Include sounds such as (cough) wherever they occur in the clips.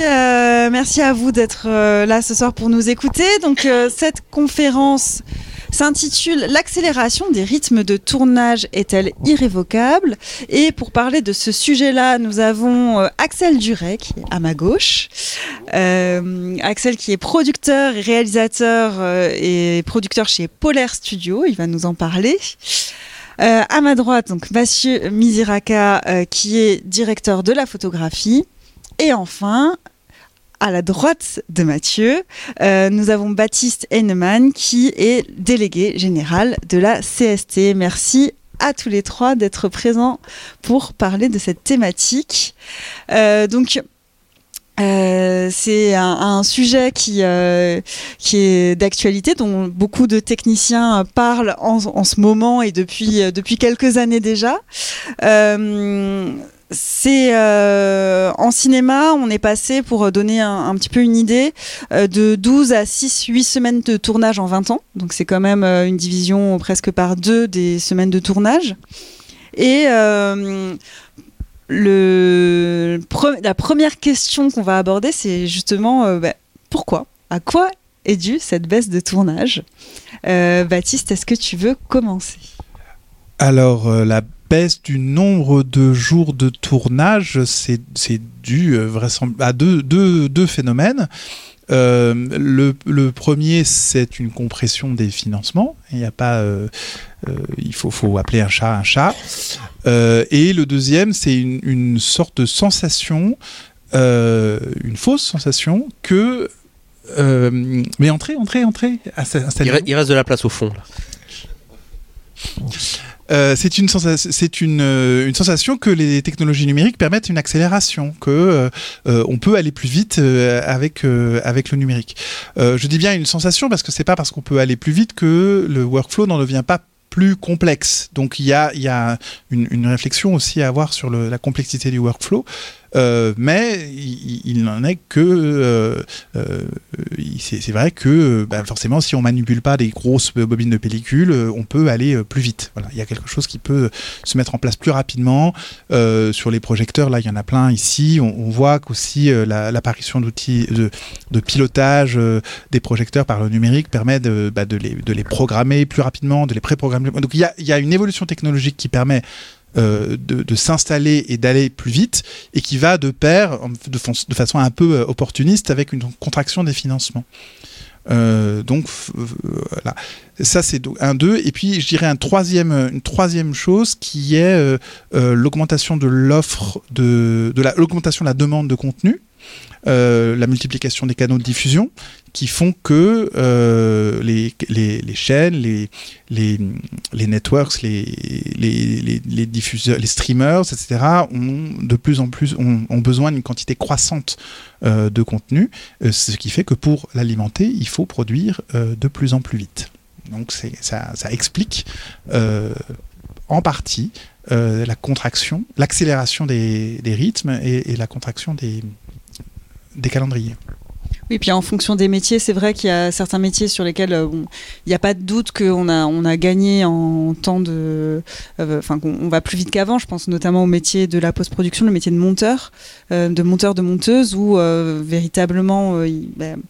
Euh, merci à vous d'être euh, là ce soir pour nous écouter. Donc euh, cette conférence s'intitule L'accélération des rythmes de tournage est-elle irrévocable? Et pour parler de ce sujet-là, nous avons Axel Duret qui est à ma gauche. Axel qui est producteur réalisateur et producteur chez Polaire Studio, il va nous en parler. à ma droite, donc Mathieu Miziraka, qui est directeur de la photographie. Et enfin, à la droite de Mathieu, euh, nous avons Baptiste Hennemann qui est délégué général de la CST. Merci à tous les trois d'être présents pour parler de cette thématique. Euh, donc, euh, c'est un, sujet qui, qui est d'actualité, dont beaucoup de techniciens parlent en, ce moment et depuis, depuis quelques années déjà. C'est euh, en cinéma, on est passé pour donner un, petit peu une idée euh, de 12 à 6 8 semaines de tournage en 20 ans. Donc c'est quand même euh, une division presque par deux des semaines de tournage. Et la première question qu'on va aborder, c'est justement bah, pourquoi À quoi est due cette baisse de tournage? Baptiste, est-ce que tu veux commencer? Alors la baisse du nombre de jours de tournage, c'est dû euh, à deux, deux, deux phénomènes. Euh, le, le, premier, c'est une compression des financements. Il n'y a pas, euh, il faut, faut, appeler un chat un chat. et le deuxième, c'est une, une, sorte de sensation, une fausse sensation que. mais entrez, entrez, entrez. Il, reste de la place au fond. Là. Euh, c'est euh, une, sensation que les technologies numériques permettent une accélération, que euh, on peut aller plus vite avec avec le numérique. je dis bien une sensation parce que c'est pas parce qu'on peut aller plus vite que le workflow n'en devient pas plus complexe. Donc il y a, y a une, réflexion aussi à avoir sur la complexité du workflow. Euh, mais il, n'en est que euh, euh, c'est vrai que bah, forcément si on manipule pas des grosses bobines de pellicule on peut aller plus vite. Voilà. Il y a quelque chose qui peut se mettre en place plus rapidement. Sur les projecteurs là il y en a plein ici. On, voit qu'aussi l'apparition d'outils de, pilotage des projecteurs par le numérique permet de, bah, de, les, de les programmer plus rapidement de les préprogrammer. Donc il y a, il y a une évolution technologique qui permet euh, de, s'installer et d'aller plus vite, et qui va de pair, de, façon un peu euh, opportuniste, avec une contraction des financements. Euh, donc voilà, ça c'est un deux. Et puis je dirais une troisième chose qui est l'augmentation de l'offre de, l'augmentation de la demande de contenu. La multiplication des canaux de diffusion qui font que euh, les, les, chaînes, les, networks, les, les, diffuseurs, les streamers, etc., ont de plus en plus ont, besoin d'une quantité croissante euh, de contenu, ce qui fait que pour l'alimenter, il faut produire de plus en plus vite. Donc ça, explique en partie la contraction, l'accélération des, rythmes et, la contraction des calendriers. Oui, puis en fonction des métiers, c'est vrai qu'il y a certains métiers sur lesquels euh, il n'y a pas de doute qu'on a, on a gagné en temps de. Euh, enfin, qu'on va plus vite qu'avant. Je pense notamment au métier de la post-production, le métier de monteur, euh, de monteur, de monteuse, où véritablement. Ben,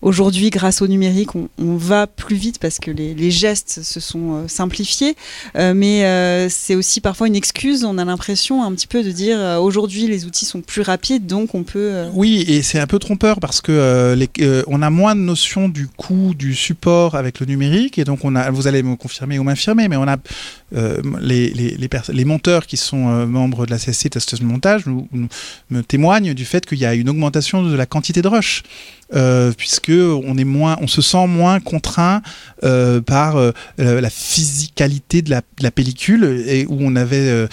Aujourd'hui, grâce au numérique, on, va plus vite parce que les, gestes se sont euh, simplifiés. Euh, mais euh, c'est aussi parfois une excuse. On a l'impression un petit peu de dire aujourd'hui les outils sont plus rapides, donc on peut. Oui, et c'est un peu trompeur parce que on a moins de notion du coût du support avec le numérique, et donc on a. Vous allez me confirmer ou m'infirmer, mais on a les, les, monteurs qui sont membres de la CSC Testeuse de montage nous, me témoignent du fait qu'il y a une augmentation de la quantité de rush. Euh, puisque on est moins, on se sent moins contraint euh, par euh, la physicalité de la, de la, pellicule et où on avait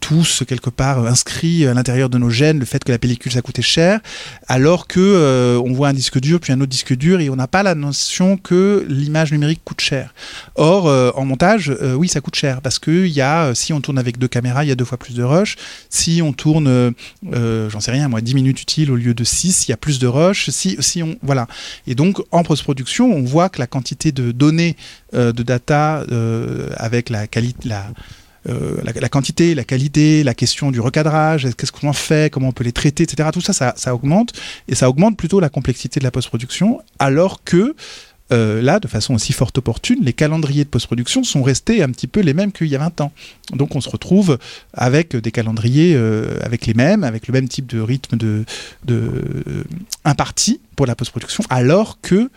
tous quelque part inscrit à l'intérieur de nos gènes le fait que la pellicule ça coûtait cher, alors que on voit un disque dur puis un autre disque dur et on n'a pas la notion que l'image numérique coûte cher. Or en montage, oui ça coûte cher parce que y a, si on tourne avec deux caméras, il y a deux fois plus de rush. Si on tourne, j'en sais rien, moi 10 minutes utiles au lieu de 6, il y a plus de rush. Si, si voilà. Et donc en post-production, on voit que la quantité de données euh, de data euh, avec la qualité, la la, quantité, la qualité, la question du recadrage, qu'est-ce qu'on en fait, comment on peut les traiter, etc. Tout ça, ça, ça augmente et ça augmente plutôt la complexité de la post-production, alors que euh, là, de façon aussi fort opportune, les calendriers de post-production sont restés un petit peu les mêmes qu'il y a 20 ans. Donc on se retrouve avec des calendriers euh, avec les mêmes, avec le même type de rythme de, de imparti pour la post-production, alors que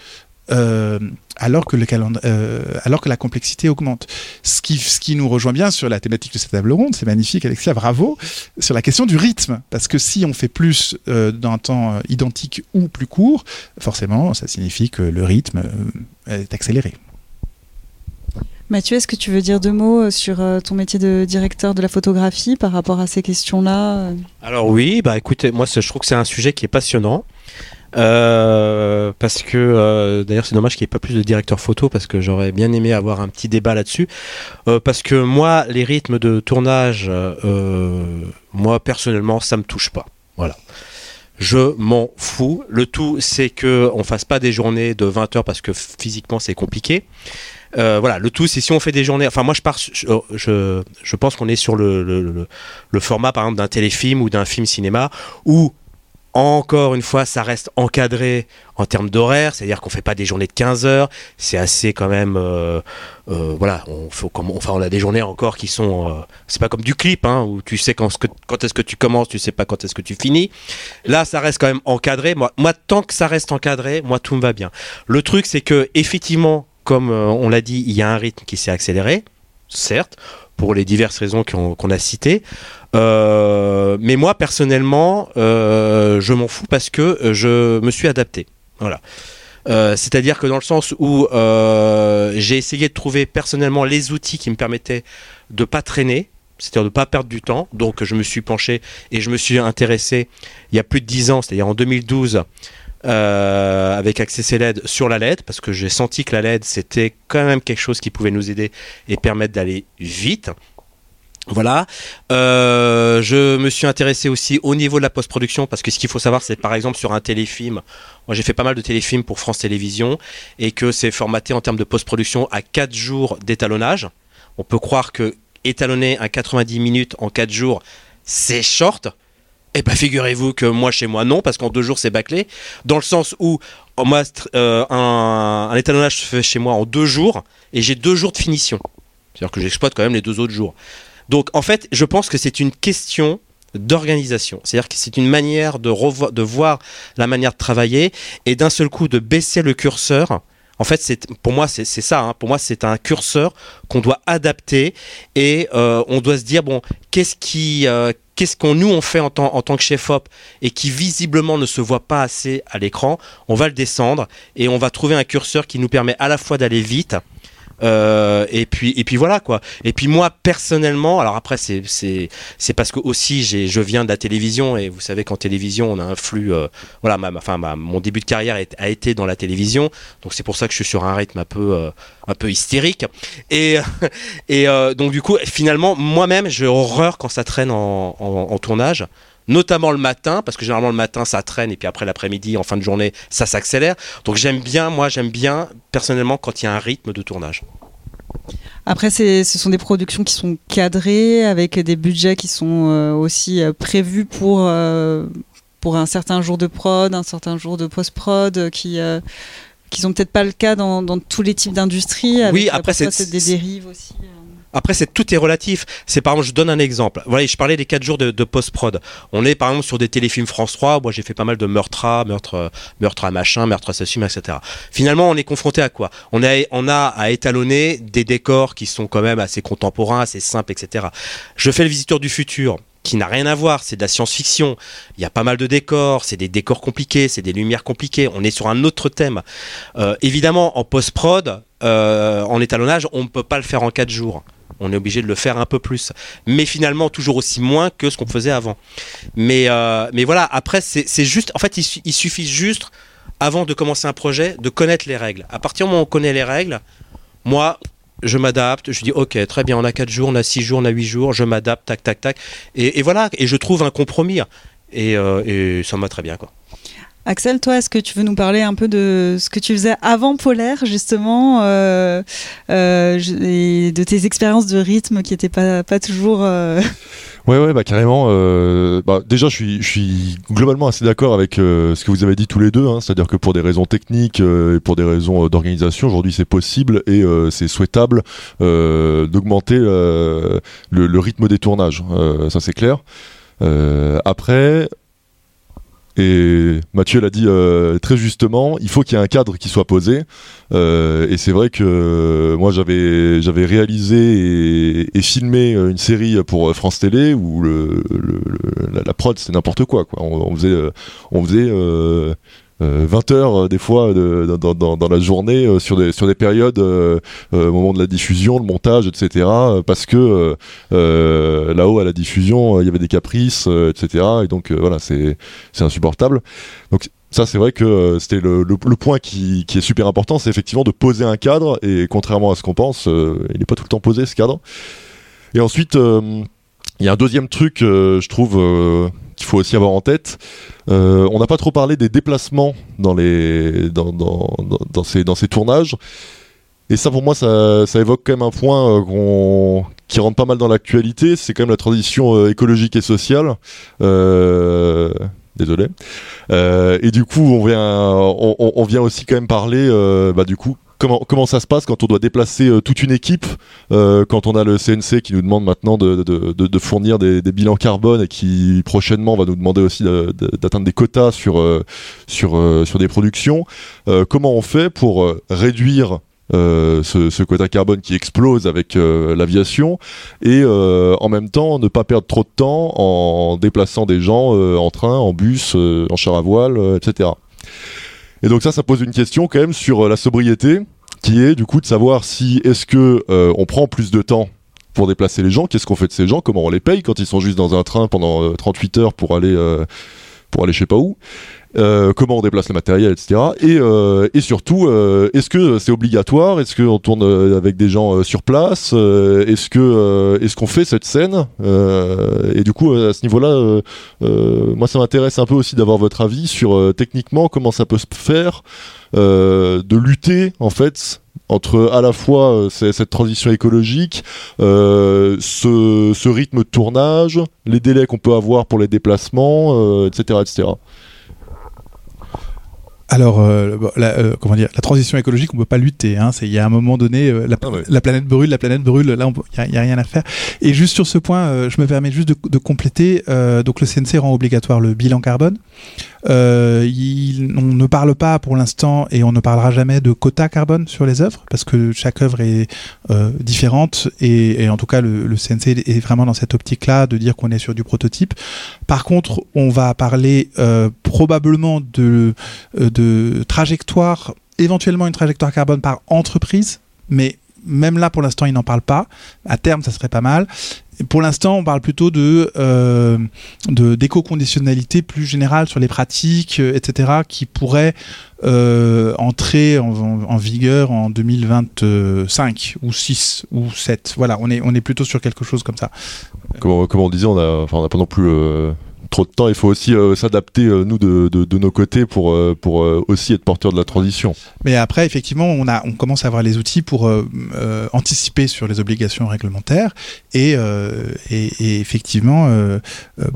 euh, alors, que le euh, alors que la complexité augmente. Ce qui, ce qui nous rejoint bien sur la thématique de cette table ronde, c'est magnifique Alexia, bravo, sur la question du rythme. Parce que si on fait plus euh, dans un temps identique ou plus court, forcément, ça signifie que le rythme est accéléré. Mathieu, est-ce que tu veux dire deux mots sur ton métier de directeur de la photographie par rapport à ces questions-là? Alors oui, bah écoutez, moi je trouve que c'est un sujet qui est passionnant. Euh, parce que euh, d'ailleurs c'est dommage qu'il n'y ait pas plus de directeur photo parce que j'aurais bien aimé avoir un petit débat là-dessus. Euh, parce que moi les rythmes de tournage moi personnellement ça me touche pas. Voilà. Je m'en fous. Le tout c'est que on fasse pas des journées de 20 heures parce que physiquement c'est compliqué. Voilà, le tout, c'est si on fait des journées. Enfin, moi, je pense qu'on est sur le, format, par exemple, d'un téléfilm ou d'un film cinéma où encore une fois, ça reste encadré en termes d'horaire, c'est-à-dire qu'on fait pas des journées de 15 heures, c'est assez quand même, euh, euh, voilà, on faut enfin on a des journées encore qui sont, euh, c'est pas comme du clip, hein, où tu sais quand, est-ce que tu commences, tu sais pas quand est-ce que tu finis. Là, ça reste quand même encadré. Moi, moi, tant que ça reste encadré, moi tout me va bien. Le truc, c'est que effectivement, comme on l'a dit, il y a un rythme qui s'est accéléré, certes, pour les diverses raisons qu'on a citées. Euh, mais moi, personnellement, euh, je m'en fous parce que euh, je me suis adapté. Voilà. C'est-à-dire que dans le sens où j'ai essayé de trouver personnellement les outils qui me permettaient de pas traîner, c'est-à-dire de ne pas perdre du temps. Donc je me suis penché et je me suis intéressé il y a plus de 10 ans, c'est-à-dire en 2012, avec Access LED sur la LED, parce que j'ai senti que la LED c'était quand même quelque chose qui pouvait nous aider et permettre d'aller vite. Voilà. Euh, je me suis intéressé aussi au niveau de la post-production parce que ce qu'il faut savoir, c'est par exemple sur un téléfilm. Moi, j'ai fait pas mal de téléfilms pour France Télévisions et que c'est formaté en termes de post-production à 4 jours d'étalonnage. On peut croire que étalonner un 90 minutes en 4 jours, c'est short. Eh bien, figurez-vous que moi, chez moi, non, parce qu'en deux jours, c'est bâclé. Dans le sens où, moi, euh, un, un étalonnage se fait chez moi en deux jours et j'ai deux jours de finition. C'est-à-dire que j'exploite quand même les deux autres jours. Donc en fait, je pense que c'est une question d'organisation. C'est-à-dire que c'est une manière de, voir la manière de travailler et d'un seul coup de baisser le curseur. En fait, pour moi c'est ça. Hein. Pour moi, c'est un curseur qu'on doit adapter et euh, on doit se dire bon, qu'est-ce qui euh, qu'on nous on fait en, en tant que chef op et qui visiblement ne se voit pas assez à l'écran, on va le descendre et on va trouver un curseur qui nous permet à la fois d'aller vite euh, et puis et puis voilà quoi. Et puis moi personnellement, alors après c'est c'est parce que aussi j'ai je viens de la télévision et vous savez qu'en télévision on a un flux euh, voilà ma enfin ma, mon début de carrière a été dans la télévision. Donc c'est pour ça que je suis sur un rythme un peu euh, un peu hystérique. Et (laughs) et donc du coup finalement moi-même j'ai horreur quand ça traîne en tournage notamment le matin, parce que généralement le matin ça traîne et puis après l'après-midi, en fin de journée, ça s'accélère. Donc j'aime bien, moi j'aime bien personnellement quand il y a un rythme de tournage. Après, ce sont des productions qui sont cadrées, avec des budgets qui sont euh, aussi euh, prévus pour, euh, pour un certain jour de prod, un certain jour de post-prod, qui qui sont peut-être pas le cas dans, dans tous les types d'industries. Oui, après c'est des dérives aussi. Après, c'est tout est relatif. C'est par exemple, je donne un exemple. Voilà, je parlais des 4 jours de, post-prod. On est par exemple sur des téléfilms France 3. Moi, j'ai fait pas mal de meurtres à, meurtre, euh, meurtre à machin, meurtre assassine, etc. Finalement, on est confronté à quoi? On a, on a à étalonner des décors qui sont quand même assez contemporains, assez simples, etc. Je fais le visiteur du futur qui n'a rien à voir, c'est de la science-fiction. Il y a pas mal de décors, c'est des décors compliqués, c'est des lumières compliquées. On est sur un autre thème. Euh, évidemment, en post-prod, euh, en étalonnage, on ne peut pas le faire en 4 jours on est obligé de le faire un peu plus. Mais finalement, toujours aussi moins que ce qu'on faisait avant. Mais, euh, mais voilà, après, c'est juste, en fait, il, suffit juste, avant de commencer un projet, de connaître les règles. À partir du moment où on connaît les règles, moi, je m'adapte, je dis ok, très bien, on a 4 jours, on a 6 jours, on a 8 jours, je m'adapte, tac, tac, tac. Et, voilà, et je trouve un compromis. Et, euh, et ça me va très bien, quoi. Axel, toi, est-ce que tu veux nous parler un peu de ce que tu faisais avant Polaire, justement, euh, euh, et de tes expériences de rythme qui n'étaient pas, toujours. Euh, (laughs) Ouais, bah carrément. Euh, bah, déjà, je suis, globalement assez d'accord avec ce que vous avez dit tous les deux. Hein, C'est-à-dire que pour des raisons techniques et pour des raisons d'organisation, aujourd'hui, c'est possible et c'est souhaitable d'augmenter le, rythme des tournages. Ça, c'est clair. Après. Et Mathieu l'a dit euh, très justement, il faut qu'il y ait un cadre qui soit posé. Euh, et c'est vrai que euh, moi j'avais j'avais réalisé et, filmé une série pour France Télé où la, prod c'est n'importe quoi. On, faisait on faisait 20 heures euh, des fois dans, la journée euh, sur des périodes euh, euh, au moment de la diffusion, le montage, etc. euh, Parce que euh, euh, là-haut à la diffusion euh, il y avait des caprices, euh, etc. Et donc euh, voilà c'est insupportable. Donc ça, c'est vrai que euh, c'était le, point qui, est super important, c'est effectivement de poser un cadre, et contrairement à ce qu'on pense, euh, il n'est pas tout le temps posé ce cadre. Et ensuite, euh, il y a un deuxième truc, euh, je trouve, euh, qu'il faut aussi avoir en tête. Euh, on n'a pas trop parlé des déplacements dans, ces, tournages. Et ça, pour moi, ça, évoque quand même un point qui rentre pas mal dans l'actualité, c'est quand même la transition écologique et sociale. Désolé. Et du coup, on vient, aussi quand même parler, bah, du coup, comment, ça se passe quand on doit déplacer euh, toute une équipe, euh, quand on a le CNC qui nous demande maintenant de, fournir des, bilans carbone et qui prochainement va nous demander aussi d'atteindre des quotas sur, euh, sur, des productions. Comment on fait pour réduire ce, quota carbone qui explose avec l'aviation et en même temps ne pas perdre trop de temps en déplaçant des gens en train, en bus, en char à voile, etc. Et donc ça, ça pose une question quand même sur euh, la sobriété, qui est du coup de savoir si est-ce que euh, on prend plus de temps pour déplacer les gens, qu'est-ce qu'on fait de ces gens, comment on les paye quand ils sont juste dans un train pendant euh, 38 heures pour aller euh, pour aller je sais pas où, euh, comment on déplace le matériel, etc. Et, euh, et surtout, euh, est-ce que c'est obligatoire? Est-ce qu'on tourne avec des gens sur place? Est-ce que est-ce qu'on fait cette scène? Et du coup, à ce niveau-là, moi, ça m'intéresse un peu aussi d'avoir votre avis sur techniquement comment ça peut se faire de lutter en fait entre à la fois cette transition écologique, ce, rythme de tournage, les délais qu'on peut avoir pour les déplacements, etc., etc. Alors, euh, la, euh, comment dire, la transition écologique, on peut pas lutter. Hein, c'est il y a un moment donné, euh, la, Ah ouais. la planète brûle, la planète brûle. Là, il y, a rien à faire. Et juste sur ce point, euh, je me permets juste de, de compléter. euh, donc, le CNC rend obligatoire le bilan carbone. Euh, il- on ne parle pas pour l'instant et on ne parlera jamais de quota carbone sur les œuvres parce que chaque œuvre est euh, différente et, et en tout cas le, le CNC est vraiment dans cette optique-là de dire qu'on est sur du prototype. Par contre, on va parler euh, probablement de, euh, de trajectoire, éventuellement une trajectoire carbone par entreprise, mais même là pour l'instant il n'en parle pas. À terme, ça serait pas mal. Pour l'instant, on parle plutôt de euh, d'éco-conditionnalité plus générale sur les pratiques, euh, etc., qui pourraient euh, entrer en, vigueur en 2025 ou 6 ou 7. Voilà, on est, on est plutôt sur quelque chose comme ça. Comme, comme on disait, on a, pas non plus trop de temps. Il faut aussi euh, s'adapter euh, nous de, de, nos côtés pour euh, pour aussi être porteur de la transition. Mais après, effectivement, on, a, on commence à avoir les outils pour anticiper sur les obligations réglementaires et, et, et effectivement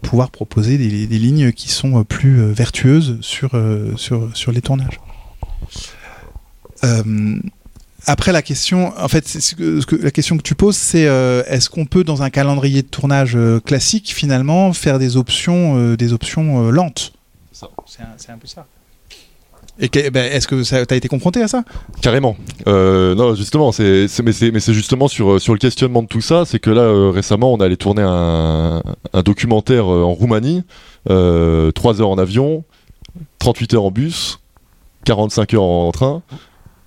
pouvoir proposer des, des lignes qui sont plus vertueuses sur, sur, sur les tournages. Après la question, en fait, ce que, la question que tu poses, c'est euh, est-ce qu'on peut dans un calendrier de tournage euh, classique finalement faire des options, euh, des options lentes? C'est un, peu ça. Et que- ben, est-ce que tu as été confronté à ça? Carrément. Euh, non, justement, c'est, mais c'est, justement sur, sur le questionnement de tout ça, c'est que là, euh, récemment, on allé tourner un, un documentaire euh, en Roumanie, euh, 3 heures en avion, 38 heures en bus, 45 heures en train,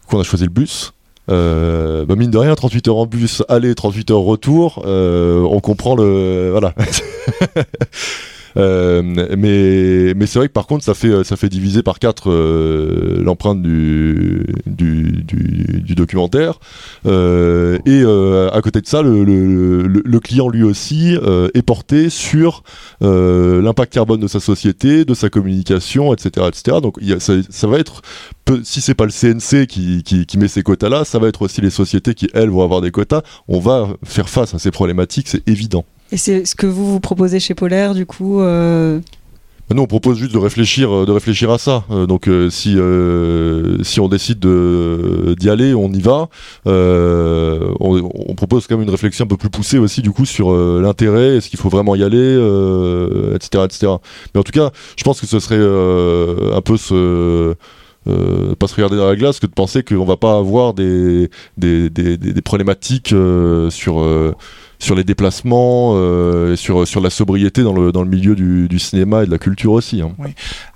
qu'on a choisi le bus. Euh, bah mine de rien, 38 heures en bus, aller, 38 heures retour, euh, on comprend le, voilà. (laughs) Euh, mais c'est vrai que par contre, ça fait fait diviser par quatre euh, l'empreinte du du, du, documentaire. Euh, et euh, à côté de ça, le, client lui aussi euh, est porté sur euh, l'impact carbone de sa société, de sa communication, etc., etc. Donc ça, va être si c'est pas le CNC qui, qui, qui met ces quotas-là, ça va être aussi les sociétés qui elles vont avoir des quotas. On va faire face à ces problématiques, c'est évident. Et c'est ce que vous vous proposez chez Polaire, du coup. euh, Nous, on propose juste de réfléchir, euh, de réfléchir à ça. Euh, donc, si si on décide de d'y aller, on y va. On, propose quand même une réflexion un peu plus poussée aussi, du coup, sur l'intérêt, est-ce qu'il faut vraiment y aller, etc., etc. Mais en tout cas, je pense que ce serait un peu euh, pas se regarder dans la glace que de penser qu'on va pas avoir des des, des, problématiques sur sur les déplacements, euh, sur, sur la sobriété dans le, dans le milieu du, du cinéma et de la culture aussi. hein.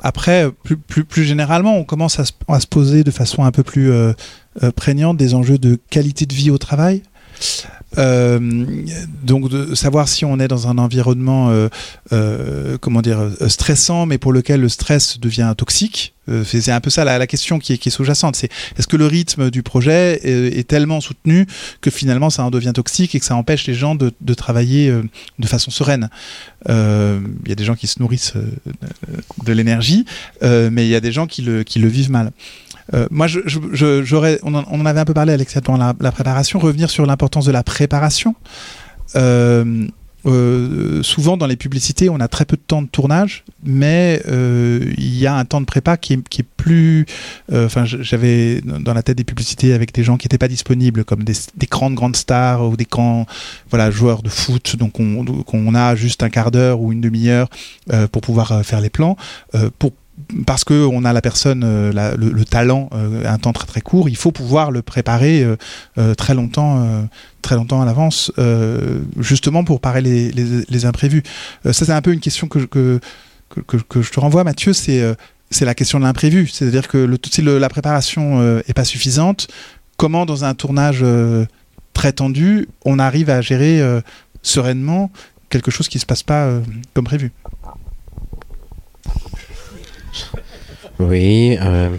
Après, plus, plus, plus généralement, on commence à se, à se poser de façon un peu plus euh, euh, prégnante des enjeux de qualité de vie au travail. Euh, donc de savoir si on est dans un environnement euh, euh, comment dire stressant mais pour lequel le stress devient toxique c'est un peu ça la, question qui est, sous-jacente c'est est-ce que le rythme du projet est, tellement soutenu que finalement ça en devient toxique et que ça empêche les gens de, travailler de façon sereine? Il y a des gens qui se nourrissent de, l'énergie mais il y a des gens qui le, vivent mal. Moi, je, on, en, avait un peu parlé, Alexia, pendant la, la préparation, revenir sur l'importance de la préparation. Euh, euh, souvent, dans les publicités, on a très peu de temps de tournage, mais euh, il y a un temps de prépa qui est, plus. Enfin, j'avais dans la tête des publicités avec des gens qui n'étaient pas disponibles, comme des, des grandes grandes stars ou des grands voilà joueurs de foot. Donc, on, donc on a juste un quart d'heure ou une demi-heure pour pouvoir faire les plans. Parce que on a la personne, euh, le, le talent, euh, un temps très très court, il faut pouvoir le préparer euh, très longtemps, très longtemps à l'avance, justement pour parer les, imprévus. Ça c'est un peu une question que, que, que, je te renvoie, Mathieu, c'est c'est la question de l'imprévu, c'est-à-dire que le, si la préparation euh, est pas suffisante, comment dans un tournage très tendu, on arrive à gérer sereinement quelque chose qui se passe pas comme prévu? Oui. euh,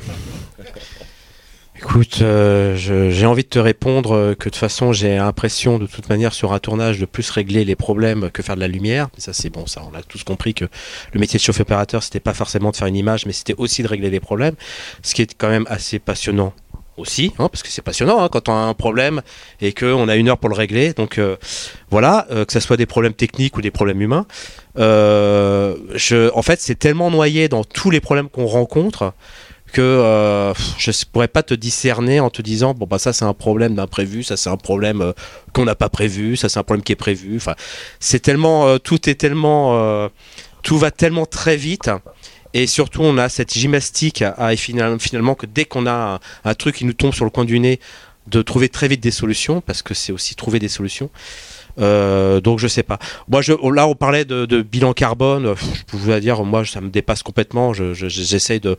Écoute, euh, j'ai envie de te répondre que de toute façon, j'ai l'impression de toute manière sur un tournage de plus régler les problèmes que faire de la lumière. Ça, c'est bon, ça, on a tous compris que le métier de chauffeur opérateur, c'était pas forcément de faire une image, mais c'était aussi de régler les problèmes. Ce qui est quand même assez passionnant aussi, hein, parce que c'est passionnant hein, quand on a un problème et qu'on a une heure pour le régler. Donc euh, voilà, euh, que ce soit des problèmes techniques ou des problèmes humains. Euh, je, en fait, c'est tellement noyé dans tous les problèmes qu'on rencontre que je ne pourrais pas te discerner en te disant bon bah ça c'est un problème d'imprévu, ça c'est un problème qu'on n'a pas prévu, ça c'est un problème qui est prévu. Enfin, c'est tellement tout est tellement tout va tellement très vite. Et surtout, on a cette gymnastique à, finalement, que dès qu'on a un, truc qui nous tombe sur le coin du nez, de trouver très vite des solutions, parce que c'est aussi trouver des solutions. Euh, donc je sais pas. Moi, je, là, on parlait de, bilan carbone. Je pouvais dire, moi, ça me dépasse complètement. Je- je- J'essaye de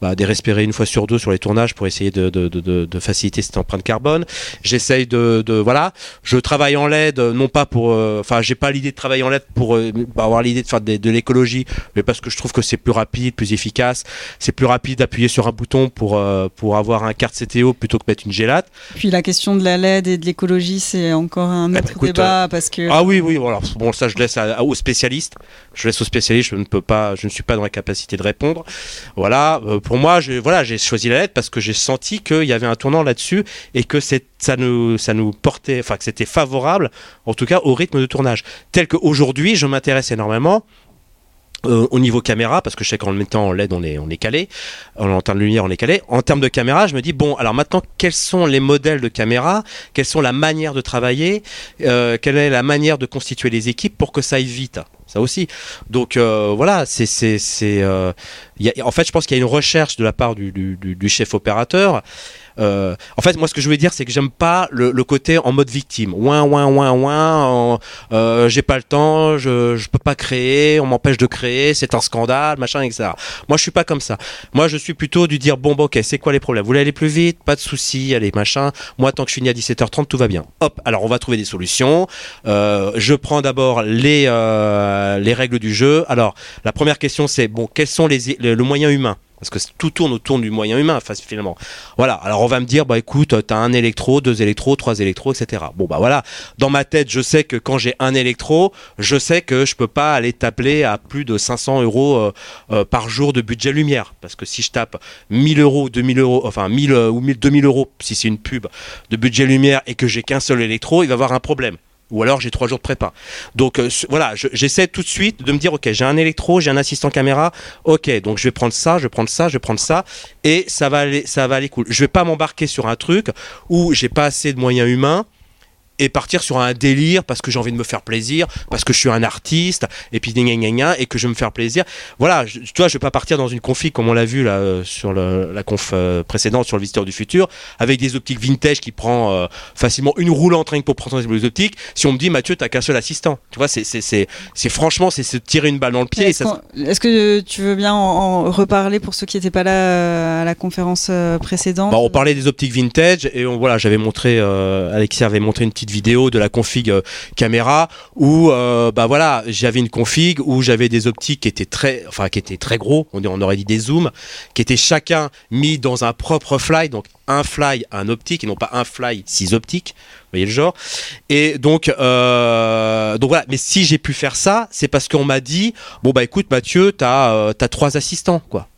bah, de respirer une fois sur deux sur les tournages pour essayer de, de, de, de- faciliter cette empreinte carbone. J'essaye de, de voilà, je travaille en LED non pas pour, euh, enfin j'ai pas l'idée de travailler en LED pour euh, avoir l'idée de faire de, de l'écologie, mais parce que je trouve que c'est plus rapide, plus efficace. C'est plus rapide d'appuyer sur un bouton pour euh, pour avoir un carte CTO plutôt que mettre une gélate. Puis la question de la LED et de l'écologie, c'est encore un ben, autre écoute, débat parce que. Ah oui, oui, voilà. Bon, ça, je laisse à- aux spécialistes. Je laisse aux spécialistes. Je ne peux pas, je ne suis pas dans la capacité de répondre. Voilà. Pour moi, voilà, j'ai choisi la lettre parce que j'ai senti qu'il y avait un tournant là-dessus et que ça nous, ça nous portait, enfin, que c'était favorable, en tout cas, au rythme de tournage. Tel qu'aujourd'hui, je m'intéresse énormément. Euh, au niveau caméra, parce que je sais qu'en le mettant en LED, on est, on est calé, en termes de lumière, on est calé. En termes de caméra, je me dis, bon, alors maintenant, quels sont les modèles de caméra? Quelles sont la manière de travailler? Euh, quelle est la manière de constituer les équipes pour que ça aille vite? Ça aussi. Donc euh, voilà c'est c'est euh, en fait je pense qu'il y a une recherche de la part du, du- du chef opérateur euh, en fait, moi, ce que je voulais dire, c'est que j'aime pas le, côté en mode victime. Ouin, ouin, ouin, ouin. euh, j'ai pas le temps, je, peux pas créer, on m'empêche de créer, c'est un scandale, machin, etc. Moi, je suis pas comme ça. Moi, je suis plutôt du dire bon, ok, c'est quoi les problèmes? Vous voulez aller plus vite? Pas de souci, allez, machin. Moi, tant que je finis à 17h30, tout va bien. Hop. Alors, on va trouver des solutions. Euh, je prends d'abord les les règles du jeu. Alors, la première question, c'est bon, quels sont les le, le moyen humain? Parce que tout tourne autour du moyen humain, finalement. Voilà. Alors, on va me dire, bah, écoute, t'as un électro, deux électros, trois électros, etc. Bon, bah, voilà. Dans ma tête, je sais que quand j'ai un électro, je sais que je peux pas aller t'appeler à plus de 500 euros euh, euh, par jour de budget lumière. Parce que si je tape 1000 euros, 2000 euros, enfin 1000 euh, ou 1000, 2000 euros, si c'est une pub de budget lumière et que j'ai qu'un seul électro, il va y avoir un problème. Ou alors j'ai trois jours de prépa. Donc euh, voilà, je- j'essaie tout de suite de me dire ok, j'ai un électro, j'ai un assistant caméra, ok, donc je vais prendre ça, je vais prendre ça, je vais prendre ça, et ça va aller, ça va aller cool. Je vais pas m'embarquer sur un truc où j'ai pas assez de moyens humains et partir sur un délire parce que j'ai envie de me faire plaisir, parce que je suis un artiste, et puis gna gna gna et que je veux me faire plaisir. Voilà, je, tu vois, je vais pas partir dans une config comme on l'a vu là euh, sur le- la conf euh, précédente sur le visiteur du futur, avec des optiques vintage qui prend euh, facilement une roulante rien que pour prendre les optiques. Si on me dit Mathieu, t'as qu'un seul assistant, tu vois, c'est franchement c'est se tirer une balle dans le pied. Est-ce que tu veux bien en, en reparler pour ceux qui n'étaient pas là à la conférence précédente? Bah, on parlait des optiques vintage et on, voilà, j'avais montré, Alexia avait montré une petite vidéo de la config euh, caméra où, euh, bah voilà, j'avais une config où j'avais des optiques qui étaient très, enfin qui étaient très gros, on, on aurait dit des zooms, qui étaient chacun mis dans un propre fly, donc un fly, un optique et non pas un fly, six optiques. Vous voyez le genre Et donc, euh, donc voilà. Mais si j'ai pu faire ça, c'est parce qu'on m'a dit, bon bah écoute Mathieu, t'as t'as trois assistants, quoi.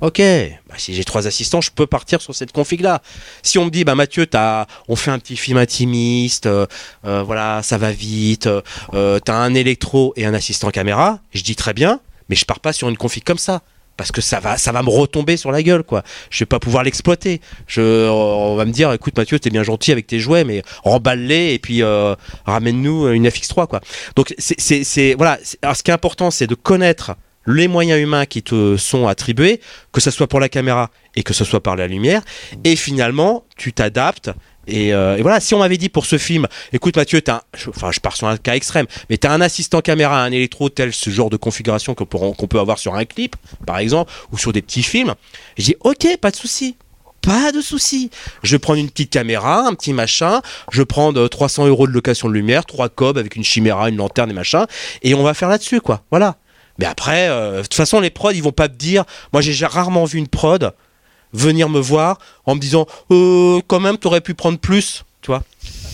Ok, bah, si j'ai trois assistants, je peux partir sur cette config là. Si on me dit, bah Mathieu, t'as, on fait un petit film intimiste, euh, euh, voilà, ça va vite, euh, t'as un électro et un assistant caméra, je dis très bien, mais je pars pas sur une config comme ça. Parce que ça va, ça va me retomber sur la gueule, quoi. Je vais pas pouvoir l'exploiter. Je, on va me dire, écoute Mathieu, t'es bien gentil avec tes jouets, mais remballe-les et puis euh, ramène-nous une FX3, quoi. Donc c'est, voilà. Alors, ce qui est important, c'est de connaître les moyens humains qui te sont attribués, que ce soit pour la caméra et que ce soit par la lumière, et finalement, tu t'adaptes. Et, euh, voilà, si on m'avait dit pour ce film, écoute Mathieu, t'as un- je- enfin je pars sur un cas extrême, mais tu as un assistant caméra, un électro, tel ce genre de configuration qu'on peut, avoir sur un clip, par exemple, ou sur des petits films, je dis ok, pas de souci. Pas de souci. Je prendre une petite caméra, un petit machin. Je prends euh, 300 euros de location de lumière, trois cobs avec une chiméra, une lanterne et machin. Et on va faire là-dessus, quoi. Voilà. Mais après, euh, de toute façon, les prods, ils vont pas te dire. Moi, j'ai rarement vu une prod venir me voir en me disant euh, quand même, t'aurais pu prendre plus, tu vois.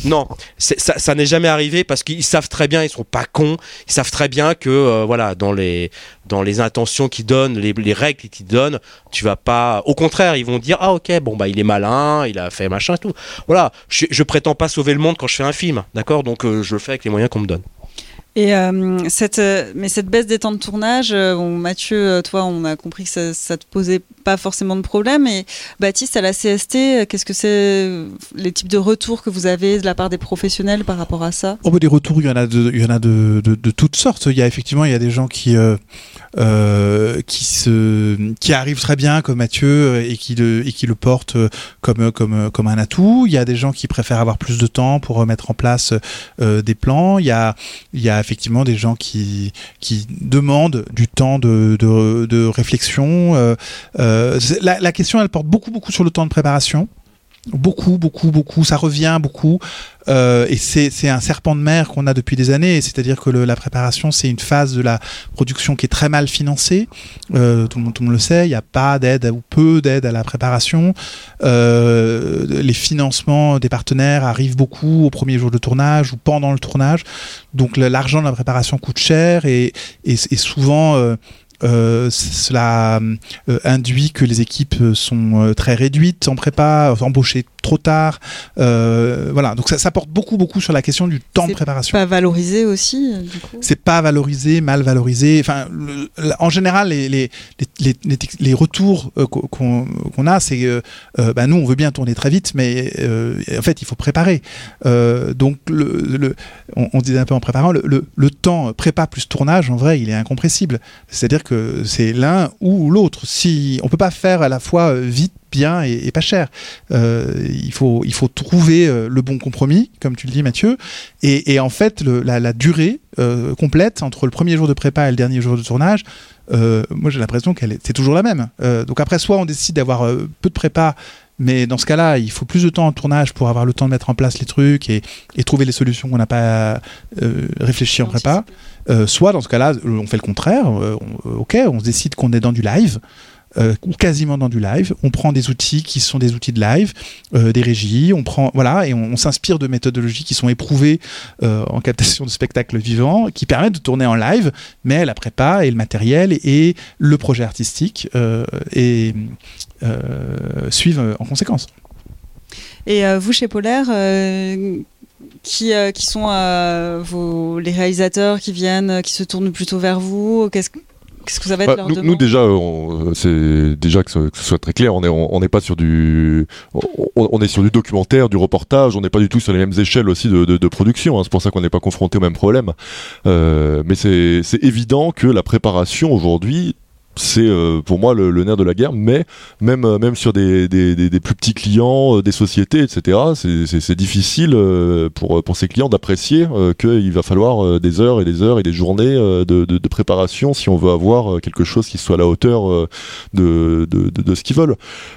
Non, ça, n'est jamais arrivé parce qu'ils savent très bien, ils sont pas cons, ils savent très bien que euh, voilà, dans les dans les intentions qu'ils donnent, les, les règles qu'ils donnent, tu vas pas. Au contraire, ils vont dire ah ok, bon bah il est malin, il a fait machin et tout. Voilà, je, je prétends pas sauver le monde quand je fais un film, d'accord? Donc je le fais avec les moyens qu'on me donne. Et euh, cette, euh, mais cette baisse des temps de tournage, euh, Mathieu, toi, on a compris que ça, ça te posait pas forcément de problème. Et Baptiste, à la CST, qu'est-ce que c'est les types de retours que vous avez de la part des professionnels par rapport à ça? Oh, bah, des retours, il y en a de, toutes sortes. Il y a effectivement, il y a des gens qui, qui, arrivent très bien, comme Mathieu, et qui le, portent comme, un atout. Il y a des gens qui préfèrent avoir plus de temps pour mettre en place des plans. Il y a, il y a effectivement des gens qui, qui demandent du temps de, de, réflexion. Euh, euh, la, la question, elle porte beaucoup, beaucoup sur le temps de préparation. Beaucoup, beaucoup, beaucoup. Ça revient beaucoup. Euh, et c'est un serpent de mer qu'on a depuis des années. C'est-à-dire que le- la préparation, c'est une phase de la production qui est très mal financée. Euh, tout, le monde, tout le monde le sait. Il n'y a pas d'aide ou peu d'aide à la préparation. Euh, les financements des partenaires arrivent beaucoup au premier jour de tournage ou pendant le tournage. Donc l'argent de la préparation coûte cher et, et, et souvent. Euh, cela euh, induit que les équipes euh, sont très réduites en prépa, embauchées trop tard. Euh, voilà, donc ça, ça porte beaucoup, beaucoup sur la question du temps de C'est préparation. Pas valorisé aussi, euh, du coup? C'est pas valorisé, mal valorisé. Enfin, le- en général, les, les, les, retours euh, qu'on a, c'est que euh, bah, nous, on veut bien tourner très vite, mais euh, en fait, il faut préparer. Euh, donc, le, le, on, on disait un peu en préparant, le, le, le temps prépa plus tournage, en vrai, il est incompressible. C'est-à-dire que c'est l'un ou l'autre. Si on peut pas faire à la fois euh, vite, bien et, et pas cher. Euh, il, faut, il faut trouver euh, le bon compromis, comme tu le dis Mathieu, et, et en fait le- la, la durée euh, complète entre le premier jour de prépa et le dernier jour de tournage, euh, moi j'ai l'impression qu'elle est, c'est toujours la même. Donc après, soit on décide d'avoir peu de prépa, mais dans ce cas-là, il faut plus de temps en tournage pour avoir le temps de mettre en place les trucs et, et trouver les solutions qu'on n'a pas euh, réfléchi en prépa. Euh, soit dans ce cas-là, on fait le contraire. euh, on- ok, on se décide qu'on est dans du live. Euh, quasiment dans du live, on prend des outils qui sont des outils de live, euh, des régies, on prend voilà et on, s'inspire de méthodologies qui sont éprouvées euh, en captation de spectacles vivants, qui permettent de tourner en live, mais la prépa et le matériel et, le projet artistique euh, suivent en conséquence. Et vous, chez Polaire, qui, qui sont vos, les réalisateurs qui viennent, qui se tournent plutôt vers vous Qu'est-ce que ça va être Bah, leur nous, déjà, c'est déjà que ce, que ce soit très clair, on est on on n'est pas sur du on, on est sur du documentaire, du reportage, on n'est pas du tout sur les mêmes échelles aussi de, de- de production. hein. c'est pour ça qu'on n'est pas confronté au même problème. Euh, mais c'est évident que la préparation aujourd'hui c'est euh, pour moi le, nerf de la guerre, mais même euh, sur des, plus petits clients, euh, des sociétés, etc. c'est- difficile pour ces clients d'apprécier qu'il va falloir des heures et des heures et des journées de, préparation si on veut avoir quelque chose qui soit à la hauteur de, ce qu'ils veulent.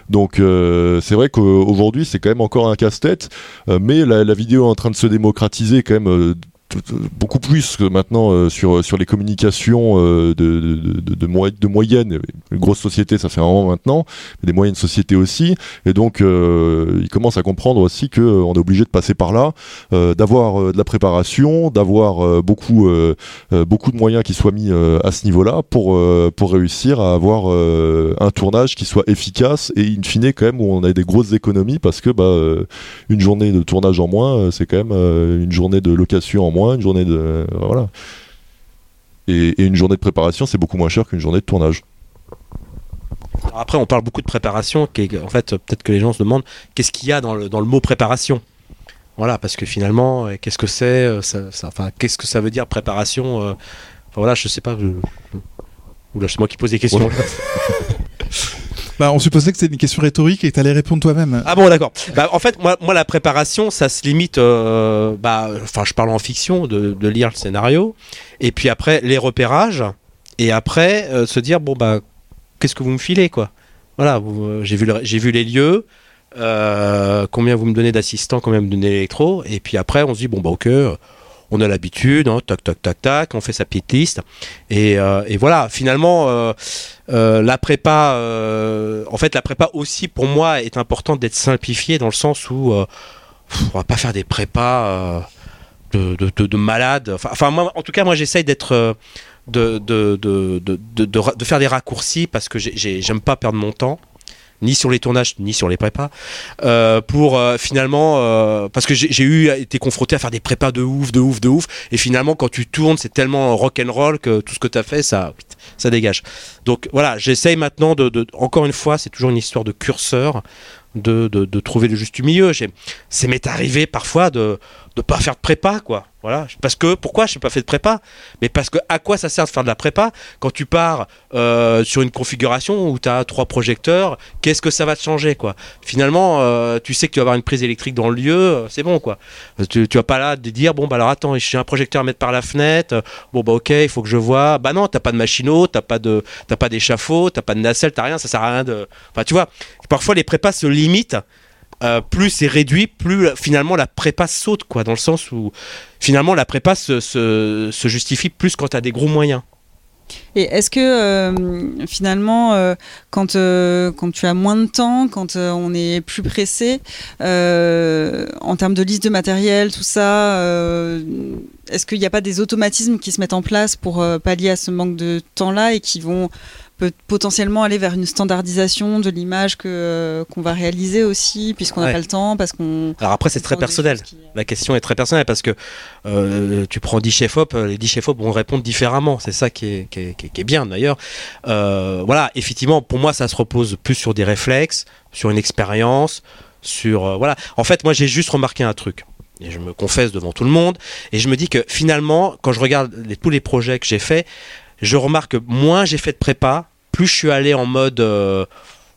Donc c'est vrai qu'aujourd'hui c'est quand même encore un casse-tête, mais la, la vidéo est en train de se démocratiser quand même. Beaucoup plus que maintenant euh, sur sur les communications euh, de de, de, de, moy- de moyennes une grosse société ça fait un moment maintenant des moyennes sociétés aussi. Et donc euh, ils commencent à comprendre aussi que euh, est obligé de passer par là euh, d'avoir euh, de la préparation d'avoir beaucoup beaucoup de moyens qui soient mis à ce niveau-là pour pour réussir à avoir un tournage qui soit efficace et in fine quand même où on a des grosses économies parce que bah une journée de tournage en moins c'est quand même une journée de location en moins une journée de voilà et, et une journée de préparation c'est beaucoup moins cher qu'une journée de tournage Alors Après, on parle beaucoup de préparation. Qui en fait, peut-être que les gens se demandent qu'est-ce qu'il y a dans le, dans le mot préparation? Voilà, parce que finalement, euh, qu'est-ce que c'est euh, ça, ça- Enfin, qu'est-ce que ça veut dire préparation euh, Enfin voilà, je sais pas. Je... Oula, c'est moi qui pose des questions. Ouais. (laughs) Bah, on supposait que c'était une question rhétorique et que tu allais répondre toi-même. Ah bon, d'accord. Bah, en fait, moi, moi, la préparation, ça se limite. euh, bah, enfin, je parle en fiction, de, de lire le scénario, et puis après les repérages, et après euh, se dire bon bah, qu'est-ce que vous me filez quoi? Voilà, euh, j'ai vu, le- vu les lieux. combien vous me donnez d'assistants, combien vous me donnez d'électro, et puis après on se dit bon bah ok, on a l'habitude, hein, tac tac tac tac, on fait sa petite liste, et, euh, et voilà. Finalement, euh, euh, la prépa, en fait, la prépa aussi pour moi est importante d'être simplifiée dans le sens où pff, on va pas faire des prépas de, de, de- de malades. Enfin, moi, en tout cas, moi j'essaye d'être de, de, de, faire des raccourcis parce que j'ai- j'ai- j'aime pas perdre mon temps ni sur les tournages ni sur les prépas euh, pour euh, finalement euh, parce que j'ai eu été confronté à faire des prépas de ouf de ouf de ouf et finalement quand tu tournes c'est tellement rock and roll que tout ce que tu as fait ça ça dégage. Donc voilà j'essaye maintenant de, de- encore une fois c'est toujours une histoire de curseur de, de, trouver le juste milieu. C'est m'est arrivé parfois de de pas faire de prépa quoi. Voilà. Parce que pourquoi je n'ai pas fait de prépa? Mais parce que à quoi ça sert de faire de la prépa? Quand tu pars euh, sur une configuration où tu as trois projecteurs qu'est-ce que ça va te changer quoi? Finalement euh, tu sais que tu vas avoir une prise électrique dans le lieu euh, c'est bon quoi. Tu, tu vas pas là de dire bon bah alors attends j'ai un projecteur à mettre par la fenêtre bon bah ok il faut que je vois. Bah non t'as pas de machinot t'as pas t'as pas d'échafaud t'as pas de nacelle t'as rien ça sert à rien de enfin tu vois. Parfois les prépas se limitent euh, plus c'est réduit, plus euh, finalement la prépa saute, quoi, dans le sens où finalement la prépa se, justifie plus quand tu as des gros moyens. Et est-ce que euh, finalement, quand, quand tu as moins de temps, quand on est plus pressé, en termes de liste de matériel, tout ça, est-ce qu'il n'y a pas des automatismes qui se mettent en place pour pallier à ce manque de temps-là et qui vont peut- potentiellement aller vers une standardisation de l'image que euh, qu'on va réaliser aussi, puisqu'on n'a Ouais. pas le temps, parce qu'on... Alors après, c'est très personnel. qui- La question est très personnelle parce que euh, tu prends 10 chefs-op, les 10 chefs-op vont répondre différemment. C'est ça qui est, qui est- qui est- qui est bien d'ailleurs. Euh, voilà, effectivement, pour moi, ça se repose plus sur des réflexes, sur une expérience, sur. euh, voilà. En fait, moi, j'ai juste remarqué un truc. Et je me confesse devant tout le monde. Et je me dis que finalement, quand je regarde les- tous les projets que j'ai faits, je remarque que moins j'ai fait de prépa, plus je suis allé en mode. euh,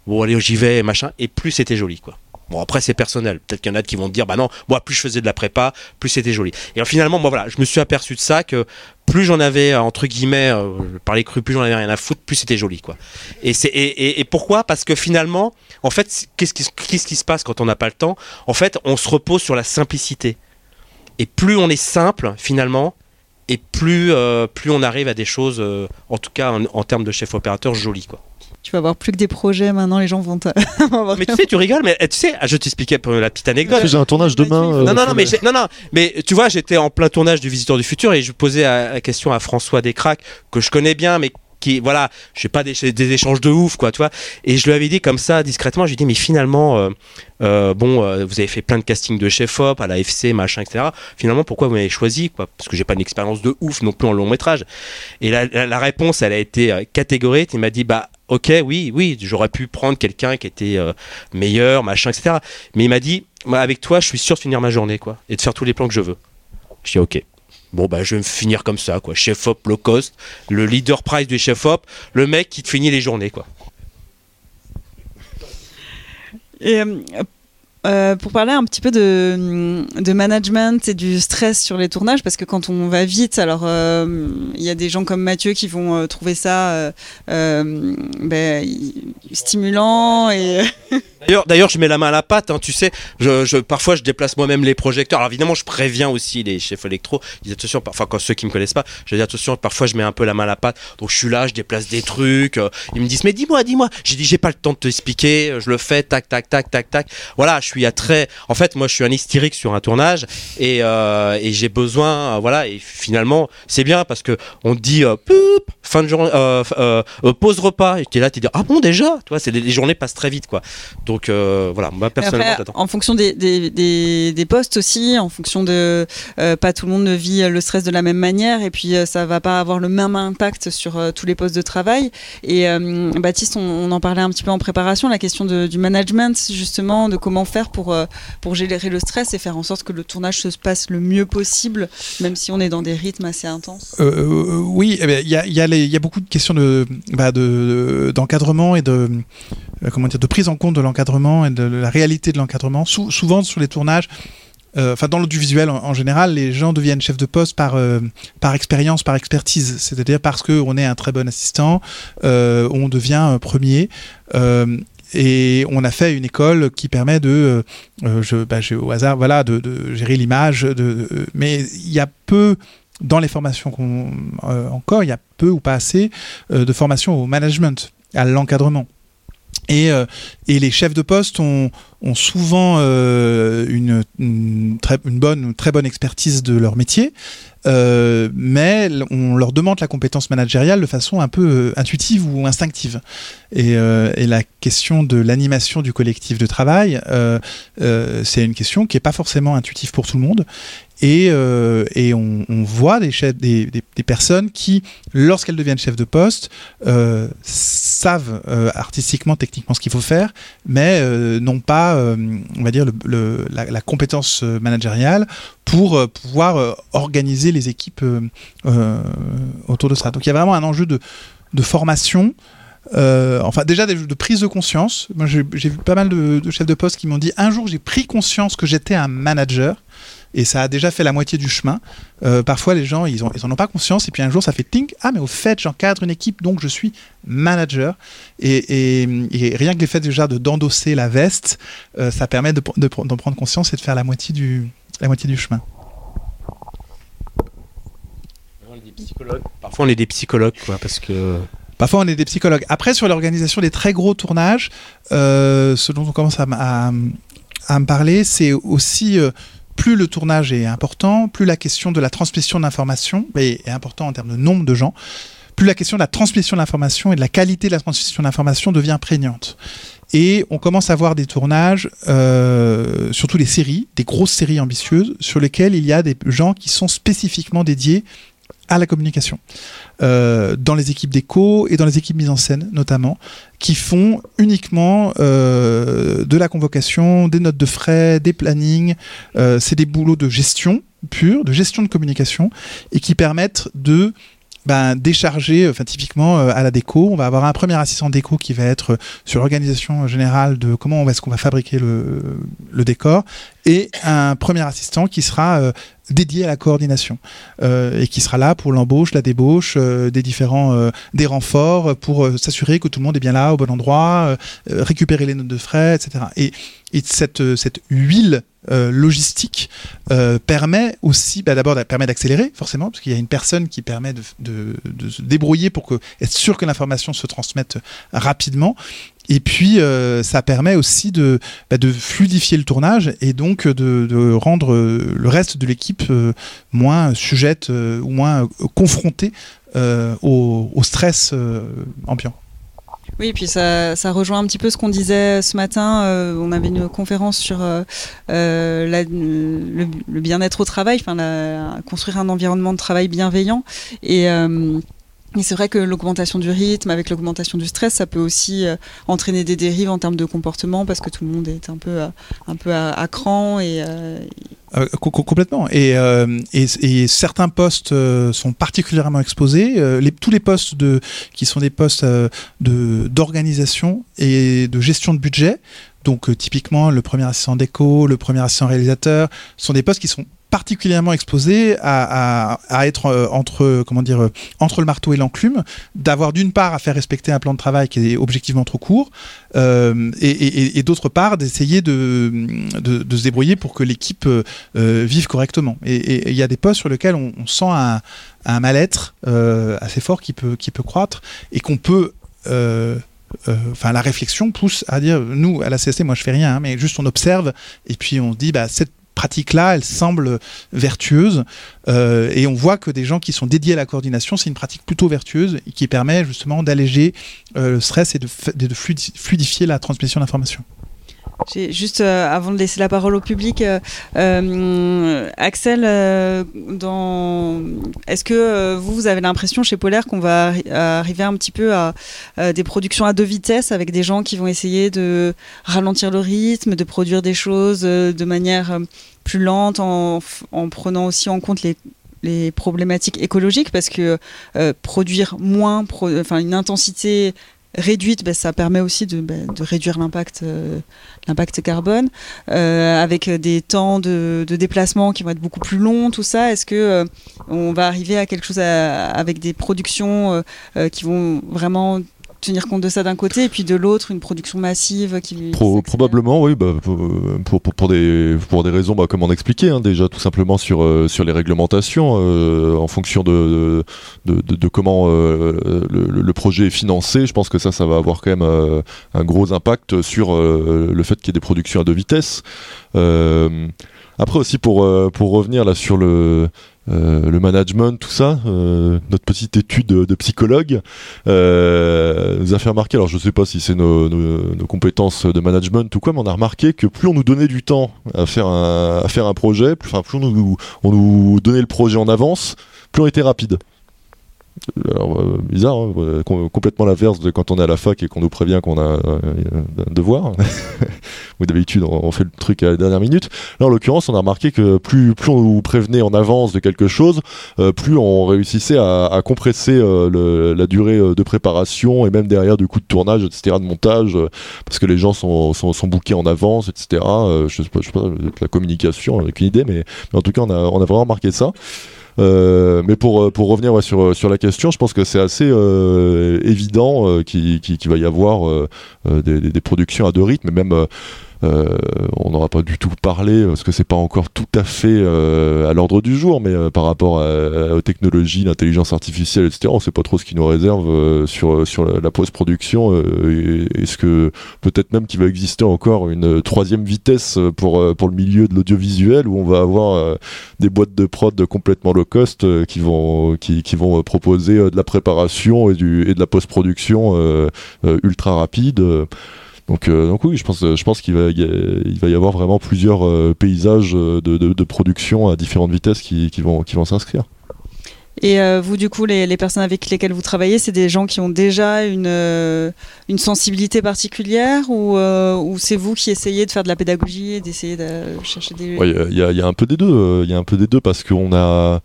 bon allez j'y vais machin et plus c'était joli quoi. Bon après c'est personnel, peut-être qu'il y en a qui vont te dire bah non, moi plus je faisais de la prépa, plus c'était joli. Et finalement moi voilà, je me suis aperçu de ça que plus j'en avais entre guillemets euh, par les crus, plus j'en avais rien à foutre, plus c'était joli quoi. Et c'est et, pourquoi? Parce que finalement, en fait, qu'est-ce qui se passe quand on n'a pas le temps? En fait, on se repose sur la simplicité. Et plus on est simple finalement, et plus, euh, plus on arrive à des choses, euh, en tout cas en, en termes de chef opérateur, jolies quoi. Tu vas avoir plus que des projets maintenant, les gens vont te. (laughs) mais tu sais, tu rigoles, mais tu sais, ah, je t'expliquais pour la petite anecdote. J'ai un tournage demain. non, non, non, mais non, non, mais tu vois, j'étais en plein tournage du Visiteur du Futur et je posais la question à François Descraques, que je connais bien, mais qui voilà je sais pas des, des, échanges de ouf quoi tu vois. Et je lui avais dit comme ça discrètement j'ai dit mais finalement euh, euh, bon euh, vous avez fait plein de castings de chef op à la FC machin etc finalement pourquoi vous m'avez choisi quoi? Parce que j'ai pas une expérience de ouf non plus en long métrage. Et la, réponse elle a été catégorique. Il m'a dit bah ok oui oui j'aurais pu prendre quelqu'un qui était meilleur machin etc mais il m'a dit avec toi je suis sûr de finir ma journée quoi et de faire tous les plans que je veux. Je dis ok Bon bah je vais me finir comme ça quoi, chef op low cost, le leader price du chef op, le mec qui te finit les journées quoi. Et euh, pour parler un petit peu de, de, management et du stress sur les tournages, parce que quand on va vite, alors il euh, y a des gens comme Mathieu qui vont euh, trouver ça ben, stimulant et (laughs) D'ailleurs, d'ailleurs, je mets la main à la pâte, hein, tu sais. Je, parfois, je déplace moi-même les projecteurs. Alors évidemment, je préviens aussi les chefs électro. Ils attention, enfin quand ceux qui me connaissent pas, je dis attention. Parfois, je mets un peu la main à la pâte. Donc je suis là, je déplace des trucs. Ils me disent mais dis-moi, dis-moi. J'ai dit j'ai pas le temps de t'expliquer. Je le fais, tac, tac, tac, tac, tac. Voilà, je suis à très. En fait, moi, je suis un hystérique sur un tournage et, euh, et j'ai besoin, euh, voilà. Et finalement, c'est bien parce que on te dit euh, poup, fin de journée, euh, pause repas. Et tu es là, tu dis ah bon déjà? Tu vois, c'est les, journées passent très vite quoi. Donc voilà moi personnellement Après, en fonction des, des, des, des, postes aussi en fonction de pas tout le monde ne vit le stress de la même manière et puis ça va pas avoir le même impact sur tous les postes de travail et Baptiste on, on, en parlait un petit peu en préparation la question de, du management justement de comment faire pour pour gérer le stress et faire en sorte que le tournage se passe le mieux possible même si on est dans des rythmes assez intenses oui il eh y, a, y, y a beaucoup de questions de bah, d'encadrement de, et de comment dire de prise en compte de l'encadrement et de la réalité de l'encadrement. Sou souvent sur les tournages, euh, enfin dans l'audiovisuel en, en, général, les gens deviennent chefs de poste par euh, par expérience, par expertise, c'est-à-dire parce que on est un très bon assistant, euh, on devient premier. Euh, et on a fait une école qui permet de, euh, je, bah, au hasard, voilà, de, gérer l'image. Mais il y a peu dans les formations qu'on encore, il y a peu ou pas assez de formation au management, à l'encadrement. Euh, et, les chefs de poste ont, ont souvent euh, une, très, bonne, très bonne expertise de leur métier, euh, mais on leur demande la compétence managériale de façon un peu euh, intuitive ou instinctive. Et, la question de l'animation du collectif de travail, c'est une question qui n'est pas forcément intuitive pour tout le monde. Et, on, voit des, chefs, des, personnes qui, lorsqu'elles deviennent chefs de poste, savent artistiquement, techniquement ce qu'il faut faire, mais n'ont pas, on va dire, la, compétence managériale pour pouvoir organiser les équipes autour de ça. Donc il y a vraiment un enjeu de, de formation. Euh, enfin, déjà de prise de conscience. J'ai vu pas mal de, de chefs de poste qui m'ont dit un jour j'ai pris conscience que j'étais un manager et ça a déjà fait la moitié du chemin. Euh, parfois, les gens, ils, ont, ils en ont pas conscience, et puis un jour, ça fait ting, ah, mais au fait, j'encadre une équipe, donc je suis manager. Et, et, et rien que le fait déjà de d'endosser la veste, euh, ça permet d'en de, de, prendre conscience et de faire la moitié du, la moitié du chemin. Parfois, on est des psychologues, quoi, parce que. Parfois, on est des psychologues. Après, sur l'organisation des très gros tournages, euh, ce dont on commence à, à, à me parler, c'est aussi euh, plus le tournage est important, plus la question de la transmission d'informations est, est important en termes de nombre de gens, plus la question de la transmission d'informations et de la qualité de la transmission d'informations devient prégnante. Et on commence à voir des tournages, euh, surtout les séries, des grosses séries ambitieuses, sur lesquelles il y a des gens qui sont spécifiquement dédiés à la communication, euh, dans les équipes d'écho et dans les équipes mise en scène notamment, qui font uniquement euh, de la convocation, des notes de frais, des plannings, euh, c'est des boulots de gestion pure, de gestion de communication, et qui permettent de ben, décharger, typiquement à la déco, on va avoir un premier assistant déco qui va être sur l'organisation générale de comment est-ce qu'on va fabriquer le, décor, et un premier assistant qui sera dédié à la coordination euh, et qui sera là pour l'embauche, la débauche, euh, des différents euh, des renforts pour s'assurer que tout le monde est bien là au bon endroit, récupérer les notes de frais, etc. Et, et cette, cette huile logistique permet aussi, bah, d'abord, permet d'accélérer forcément, parce qu'il y a une personne qui permet de, se débrouiller pour être sûr que l'information se transmette rapidement. Et puis, euh, ça permet aussi de, bah, de, fluidifier le tournage et donc de, de rendre euh, le reste de l'équipe euh, moins sujette ou moins confrontée au, stress ambiant. Oui, et puis ça, rejoint un petit peu ce qu'on disait ce matin. on avait une conférence sur le bien-être au travail, enfin construire un environnement de travail bienveillant. Et et c'est vrai que l'augmentation du rythme, avec l'augmentation du stress, ça peut aussi euh, entraîner des dérives en termes de comportement parce que tout le monde est un peu, euh, un peu à, cran et. Euh, complètement. Et, et, certains postes sont particulièrement exposés. Tous les postes de, qui sont des postes de, d'organisation et de gestion de budget, donc typiquement le premier assistant déco, le premier assistant réalisateur, sont des postes qui sont particulièrement exposé à, être euh, entre, comment dire, euh, entre le marteau et l'enclume, d'avoir d'une part à faire respecter un plan de travail qui est objectivement trop court, euh, et, d'autre part d'essayer de, de, se débrouiller pour que l'équipe vive correctement. Et il y a des postes sur lesquels on, sent un, un mal-être assez fort qui peut, qui peut croître et qu'on peut... enfin, la réflexion pousse à dire, nous, à la CST, moi je fais rien, hein, mais juste on observe et puis on se dit, bah, cette pratique-là, elle semble vertueuse. Euh, et on voit que des gens qui sont dédiés à la coordination, c'est une pratique plutôt vertueuse qui permet justement d'alléger euh, le stress et de, de fluidifier la transmission d'informations. Juste euh, avant de laisser la parole au public, euh, euh, Axel, est-ce que vous, avez l'impression chez Polaire qu'on va arriver un petit peu à des productions à deux vitesses avec des gens qui vont essayer de ralentir le rythme, de produire des choses de manière plus lente en, en prenant aussi en compte les problématiques écologiques? Parce que produire moins, enfin une intensité réduite, ben, ça permet aussi de, de réduire l'impact euh, l'impact carbone, euh, avec des temps de, de, déplacement qui vont être beaucoup plus longs, tout ça. Est-ce que euh, on va arriver à quelque chose avec des productions qui vont vraiment tenir compte de ça d'un côté et puis de l'autre une production massive qui probablement oui bah, pour, pour, pour, des pour des raisons bah, comme on expliquait hein, déjà tout simplement sur euh, sur les réglementations euh, en fonction de de, de, comment euh, le, le, projet est financé je pense que ça ça va avoir quand même un gros impact sur le fait qu'il y ait des productions à deux vitesses. Après aussi pour pour revenir là sur le euh, le management, tout ça. Euh, notre petite étude de, psychologue euh, nous a fait remarquer, alors je ne sais pas si c'est nos, compétences de management ou quoi, mais on a remarqué que plus on nous donnait du temps à faire un, à faire un projet, plus, enfin, plus on nous, on nous donnait le projet en avance, plus on était rapide. Alors, euh, bizarre, hein, euh, complètement l'inverse de quand on est à la fac et qu'on nous prévient qu'on a euh, un devoir. (laughs) Ou d'habitude, on, fait le truc à la dernière minute. Là, en l'occurrence, on a remarqué que plus, plus on nous prévenait en avance de quelque chose, plus on réussissait à, compresser la durée de préparation et même derrière du coup de tournage, etc., de montage, parce que les gens sont, sont, sont bookés en avance, etc. je sais pas, je sais pas, la communication, avec une idée, mais, mais, en tout cas, on a, on a vraiment remarqué ça. Euh, mais pour, euh, revenir euh, sur la question, je pense que c'est assez évident qu'il va y avoir des, des, productions à deux rythmes, même on n'aura pas du tout parlé parce que c'est pas encore tout à fait euh, à l'ordre du jour, mais euh, par rapport aux technologies, l'intelligence artificielle, etc. On sait pas trop ce qui nous réserve sur sur la, post-production. Est-ce que peut-être même qu'il va exister encore une troisième vitesse pour pour le milieu de l'audiovisuel où on va avoir des boîtes de prod complètement low cost qui vont qui, vont proposer de la préparation et et de la post-production ultra rapide. Donc, euh, donc oui, je pense, je pense qu'il va, il va y avoir vraiment plusieurs euh, paysages de, de, production à différentes vitesses qui, qui vont, qui vont s'inscrire. Et euh, vous, du coup, les, les, personnes avec lesquelles vous travaillez, c'est des gens qui ont déjà une, une sensibilité particulière ou, ou c'est vous qui essayez de faire de la pédagogie et d'essayer de chercher des... Il y, y, a un peu des deux. Il y a un peu des deux parce qu'on a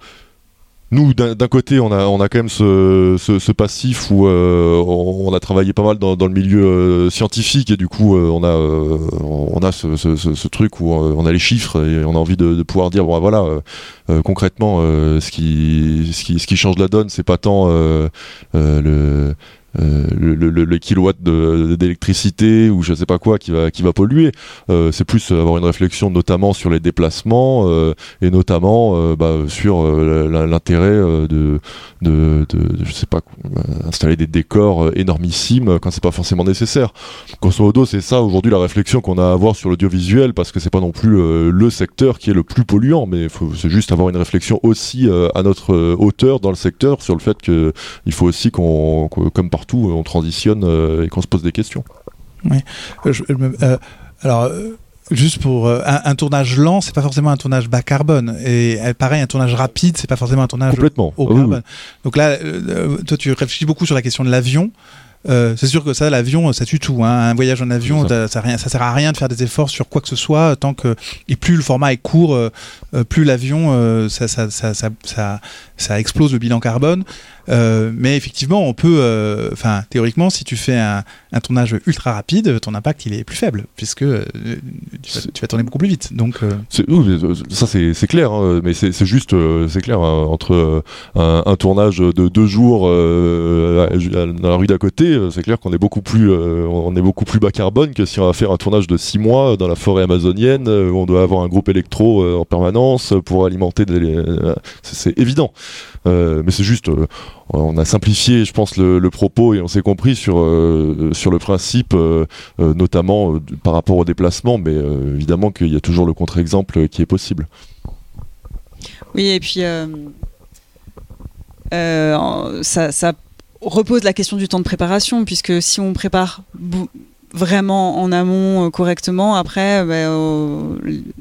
nous, d'un côté, on a, on quand même ce, passif où euh, on, a travaillé pas mal dans, le milieu euh, scientifique et du coup, euh, on a, ce, truc où on a les chiffres et on a envie de, pouvoir dire, bon, voilà, concrètement, ce, qui, ce, qui, change la donne, c'est pas tant le. Euh, le, le, le- kilowatt d'électricité ou je sais pas quoi qui va qui va polluer Euh, c'est plus avoir une réflexion notamment sur les déplacements euh, et notamment euh, bah, sur euh, l'intérêt euh, de, de, je sais pas, euh, installer des décors euh, énormissimes quand c'est pas forcément nécessaire. Grosso modo, c'est ça aujourd'hui la réflexion qu'on a à avoir sur l'audiovisuel parce que c'est pas non plus euh, le secteur qui est le plus polluant, mais c'est juste avoir une réflexion aussi euh, à notre euh, hauteur dans le secteur sur le fait que il faut aussi qu'on- comme partout, on transitionne euh, et qu'on se pose des questions. Euh, je- me- euh, alors, euh, juste pour euh, un, un tournage lent, c'est pas forcément un tournage bas carbone. Et euh, pareil, un tournage rapide, c'est pas forcément un tournage Complètement. haut Ah oui, carbone. Donc là, euh, euh, toi, tu réfléchis beaucoup sur la question de l'avion. Euh, c'est sûr que ça, l'avion, ça tue tout. hein. Un voyage en avion, ça. Ça, sert à rien de faire des efforts sur quoi que ce soit tant que et plus le format est court, euh, euh, plus l'avion, euh, ça, ça, ça, ça, ça, ça explose le bilan carbone. Euh, mais effectivement, on peut, euh, enfin, théoriquement, si tu fais un, tournage ultra rapide, ton impact il est plus faible puisque euh, tu, vas, tourner beaucoup plus vite. Donc, ça c'est clair, hein, mais c'est juste, c'est clair, hein, entre un, tournage de deux jours dans la rue d'à côté, c'est clair qu'on est beaucoup plus, on est beaucoup plus bas carbone que si on va faire un tournage de six mois dans la forêt amazonienne où on doit avoir un groupe électro en permanence pour alimenter. c'est évident, Euh, mais c'est juste, euh, on a simplifié, je pense, le, propos et on s'est compris sur euh, sur le principe, notamment par rapport au déplacement, mais évidemment qu'il y a toujours le contre-exemple qui est possible. Oui, et puis ça, repose la question du temps de préparation, puisque si on prépare vraiment en amont correctement, après, euh,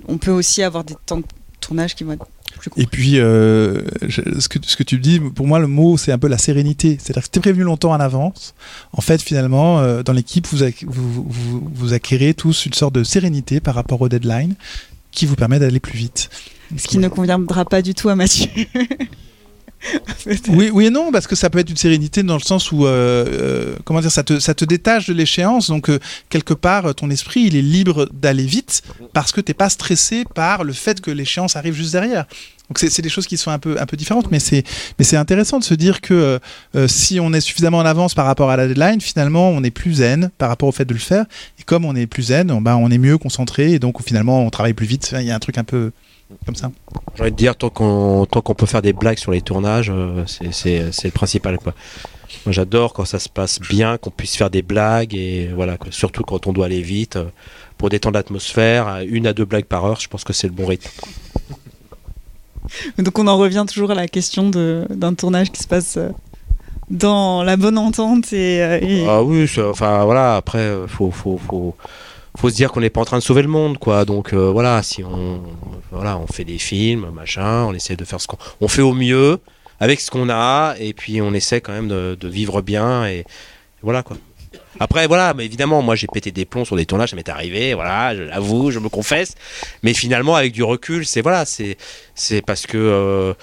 on peut aussi avoir des temps de tournage qui vont être plus. Et puis, euh, je- ce, que, ce que tu dis, pour moi, le mot, c'est un peu la sérénité. C'est-à-dire que tu es prévenu longtemps en avance. En fait, finalement, euh, dans l'équipe, vous, ac- vous, vous, vous acquérez tous une sorte de sérénité par rapport au deadline qui vous permet d'aller plus vite. Ce qui ne conviendra pas du tout à Mathieu. (laughs) Oui, oui et non, parce que ça peut être une sérénité dans le sens où, euh, euh, comment dire, ça te, ça te détache de l'échéance. Donc, euh, quelque part, ton esprit, il est libre d'aller vite parce que t'es pas stressé par le fait que l'échéance arrive juste derrière. Donc, c'est des choses qui sont un peu, un peu différentes, mais c'est mais c'est intéressant de se dire que si on est suffisamment en avance par rapport à la deadline, finalement, on est plus zen par rapport au fait de le faire. Et comme on est plus zen, on, bah, on est mieux concentré et donc finalement, on travaille plus vite. Il y a un truc un peu comme ça. J'ai envie de dire, tant qu'on tant qu'on peut faire des blagues sur les tournages, euh, c'est- c'est c'est le principal. Quoi. Moi, j'adore quand ça se passe bien, qu'on puisse faire des blagues, et voilà, quoi. surtout quand on doit aller vite. euh, Pour détendre l'atmosphère, une à deux blagues par heure, je pense que c'est le bon rythme. (laughs) Donc on en revient toujours à la question de- d'un tournage qui se passe euh, dans la bonne entente et, et- Ah oui, enfin voilà, après, faut, faut, faut, faut se dire qu'on n'est pas en train de sauver le monde, quoi. Donc euh, voilà, si on, voilà, on fait des films, machin, on essaie de faire ce qu'on on fait au mieux avec ce qu'on a, et puis on essaie quand même de, de vivre bien, et, voilà quoi. Après, voilà, mais évidemment, moi j'ai pété des plombs sur des tournages, ça m'est arrivé, voilà, je l'avoue, je me confesse. Mais finalement, avec du recul, c'est voilà, c'est c'est parce que euh,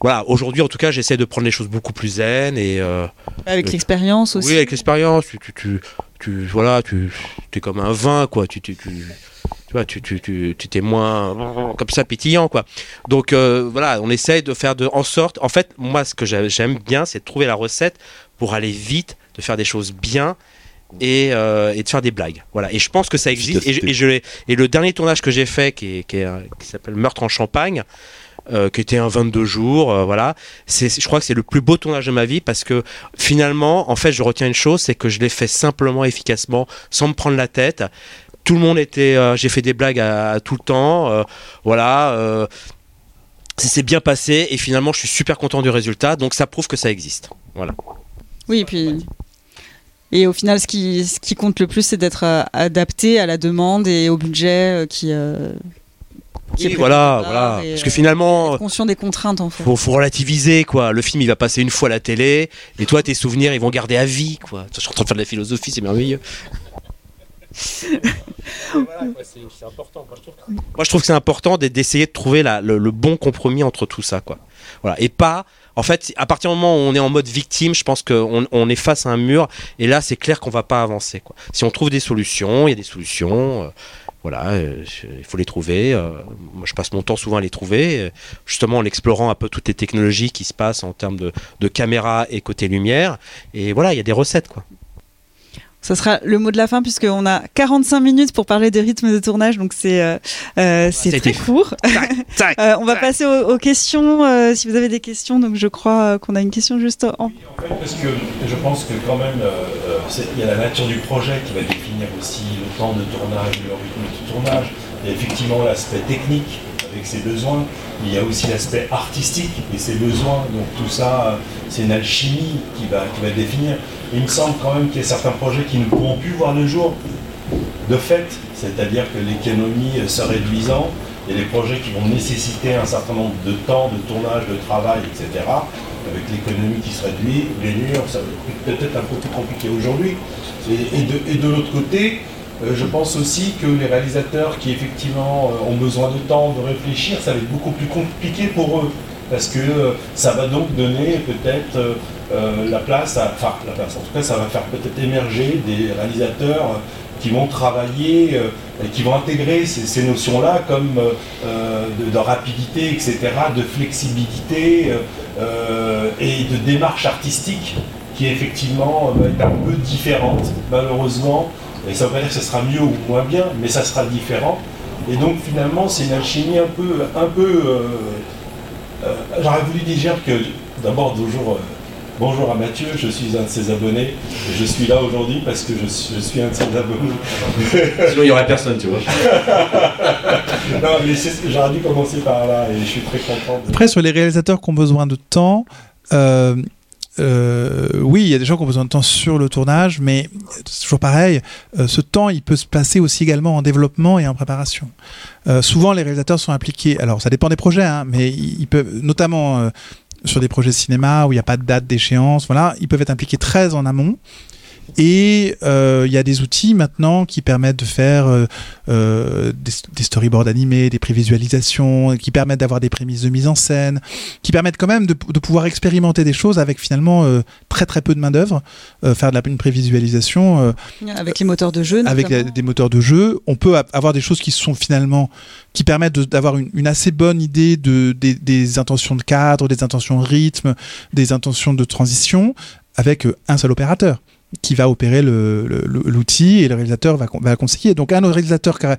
voilà, aujourd'hui en tout cas, j'essaie de prendre les choses beaucoup plus zen et euh, avec l'expérience aussi. oui, avec l'expérience, tu, tu, tu, tu- voilà, tu es comme un vin, quoi. Tu, tu, tu, tu vois, tu, tu, tu, tu t'es moins comme ça pétillant, quoi. Donc euh, voilà, on essaye de faire de, en sorte. En fait, moi, ce que j'ai- j'aime bien, c'est de trouver la recette pour aller vite, de faire des choses bien. Et, euh, et de faire des blagues. Voilà. Et je pense que ça existe. Et, je- et, je l'ai- et le dernier tournage que j'ai fait, qui, est- qui, est un- qui s'appelle Meurtre en Champagne, euh, qui était un 22 jours, euh, voilà. Je crois que c'est le plus beau tournage de ma vie parce que finalement, en fait, je retiens une chose, c'est que je l'ai fait simplement, efficacement, sans me prendre la tête. Tout le monde était, euh, j'ai fait des blagues à, tout le temps, euh, voilà. ça s'est bien passé et finalement, je suis super content du résultat. Donc, ça prouve que ça existe. Voilà. Oui, et puis. Et au final, ce qui, compte le plus, c'est d'être adapté à la demande et au budget qui, Oui, voilà, voilà. Parce que euh, finalement, être conscient des contraintes en fait. faut, faut relativiser quoi. Le film il va passer une fois à la télé et toi tes souvenirs ils vont garder à vie quoi. Je suis en train de faire de la philosophie, c'est merveilleux. c'est important. Moi, je trouve, que c'est important d'essayer de trouver la, le, le, bon compromis entre tout ça, quoi. Voilà, et pas. En fait, à partir du moment où on est en mode victime, je pense qu'on on est face à un mur, et là, c'est clair qu'on va pas avancer. Quoi. Si on trouve des solutions, il y a des solutions. Euh, voilà, euh, il faut les trouver. Euh, moi, je passe mon temps souvent à les trouver, euh, justement en explorant un peu toutes les technologies qui se passent en termes de, de caméra et côté lumière. Et voilà, il y a des recettes, quoi. Ce sera le mot de la fin puisqu'on a 45 minutes pour parler des rythmes de tournage, donc c'est euh, euh, c'est très court. Tac, tac, (laughs) Euh, on va tac. passer aux, aux questions. euh, si vous avez des questions, donc je crois qu'on a une question juste en. En fait, parce que je pense que quand même, il y a la nature du projet qui va définir aussi le temps de tournage, le rythme de tournage. Il y a effectivement l'aspect technique avec ses besoins, mais il y a aussi l'aspect artistique et ses besoins. Donc tout ça, c'est une alchimie qui va, définir. Il me semble quand même qu'il y a certains projets qui ne pourront plus voir le jour de fait, c'est-à-dire que l'économie se réduisant, a des projets qui vont nécessiter un certain nombre de temps, de tournage, de travail, etc. Avec l'économie qui se réduit, les murs, ça va être peut-être un peu plus compliqué aujourd'hui. Et, de, l'autre côté, euh, je pense aussi que les réalisateurs qui effectivement euh, ont besoin de temps, de réfléchir, ça va être beaucoup plus compliqué pour eux. Parce que euh, ça va donc donner peut-être la place, à, enfin la place, en tout cas ça va faire peut-être émerger des réalisateurs qui vont travailler qui vont intégrer ces, notions-là comme de, de rapidité, etc., de flexibilité et de démarche artistique qui effectivement va être un peu différente, malheureusement. Et ça ne veut pas dire que ce sera mieux ou moins bien, mais ça sera différent. Et donc finalement, c'est une alchimie un peu, un peu. euh, euh, J'aurais voulu dire que d'abord bonjour, euh, bonjour à Mathieu, je suis un de ses abonnés. Et je suis là aujourd'hui parce que je suis, je suis un de ses abonnés. (laughs) Sinon, il n'y aurait personne, tu vois. (laughs) non, mais j'aurais dû commencer par là et je suis très content. de- Après, sur les réalisateurs qui ont besoin de temps, euh, oui, il y a des gens qui ont besoin de temps sur le tournage, mais c'est toujours pareil. euh, ce temps, il peut se passer aussi également en développement et en préparation. Euh, souvent, les réalisateurs sont impliqués. Alors, ça dépend des projets, hein, mais ils, ils peuvent, notamment sur des projets de cinéma où il n'y a pas de date d'échéance, voilà, ils peuvent être impliqués très en amont. Et euh, il y a des outils maintenant qui permettent de faire euh, euh, des, des storyboards animés, des prévisualisations, qui permettent d'avoir des prémices de mise en scène, qui permettent quand même de, de pouvoir expérimenter des choses avec finalement euh, très très peu de main d'œuvre, faire de la, une prévisualisation Avec les moteurs de jeu. avec notamment. des, des moteurs de jeu. On peut avoir des choses qui sont finalement qui permettent d'avoir une, une assez bonne idée de, des, des intentions de cadre, des intentions de rythme, des intentions de transition avec un seul opérateur qui va opérer l'outil et le réalisateur va, va conseiller. Donc un réalisateur a-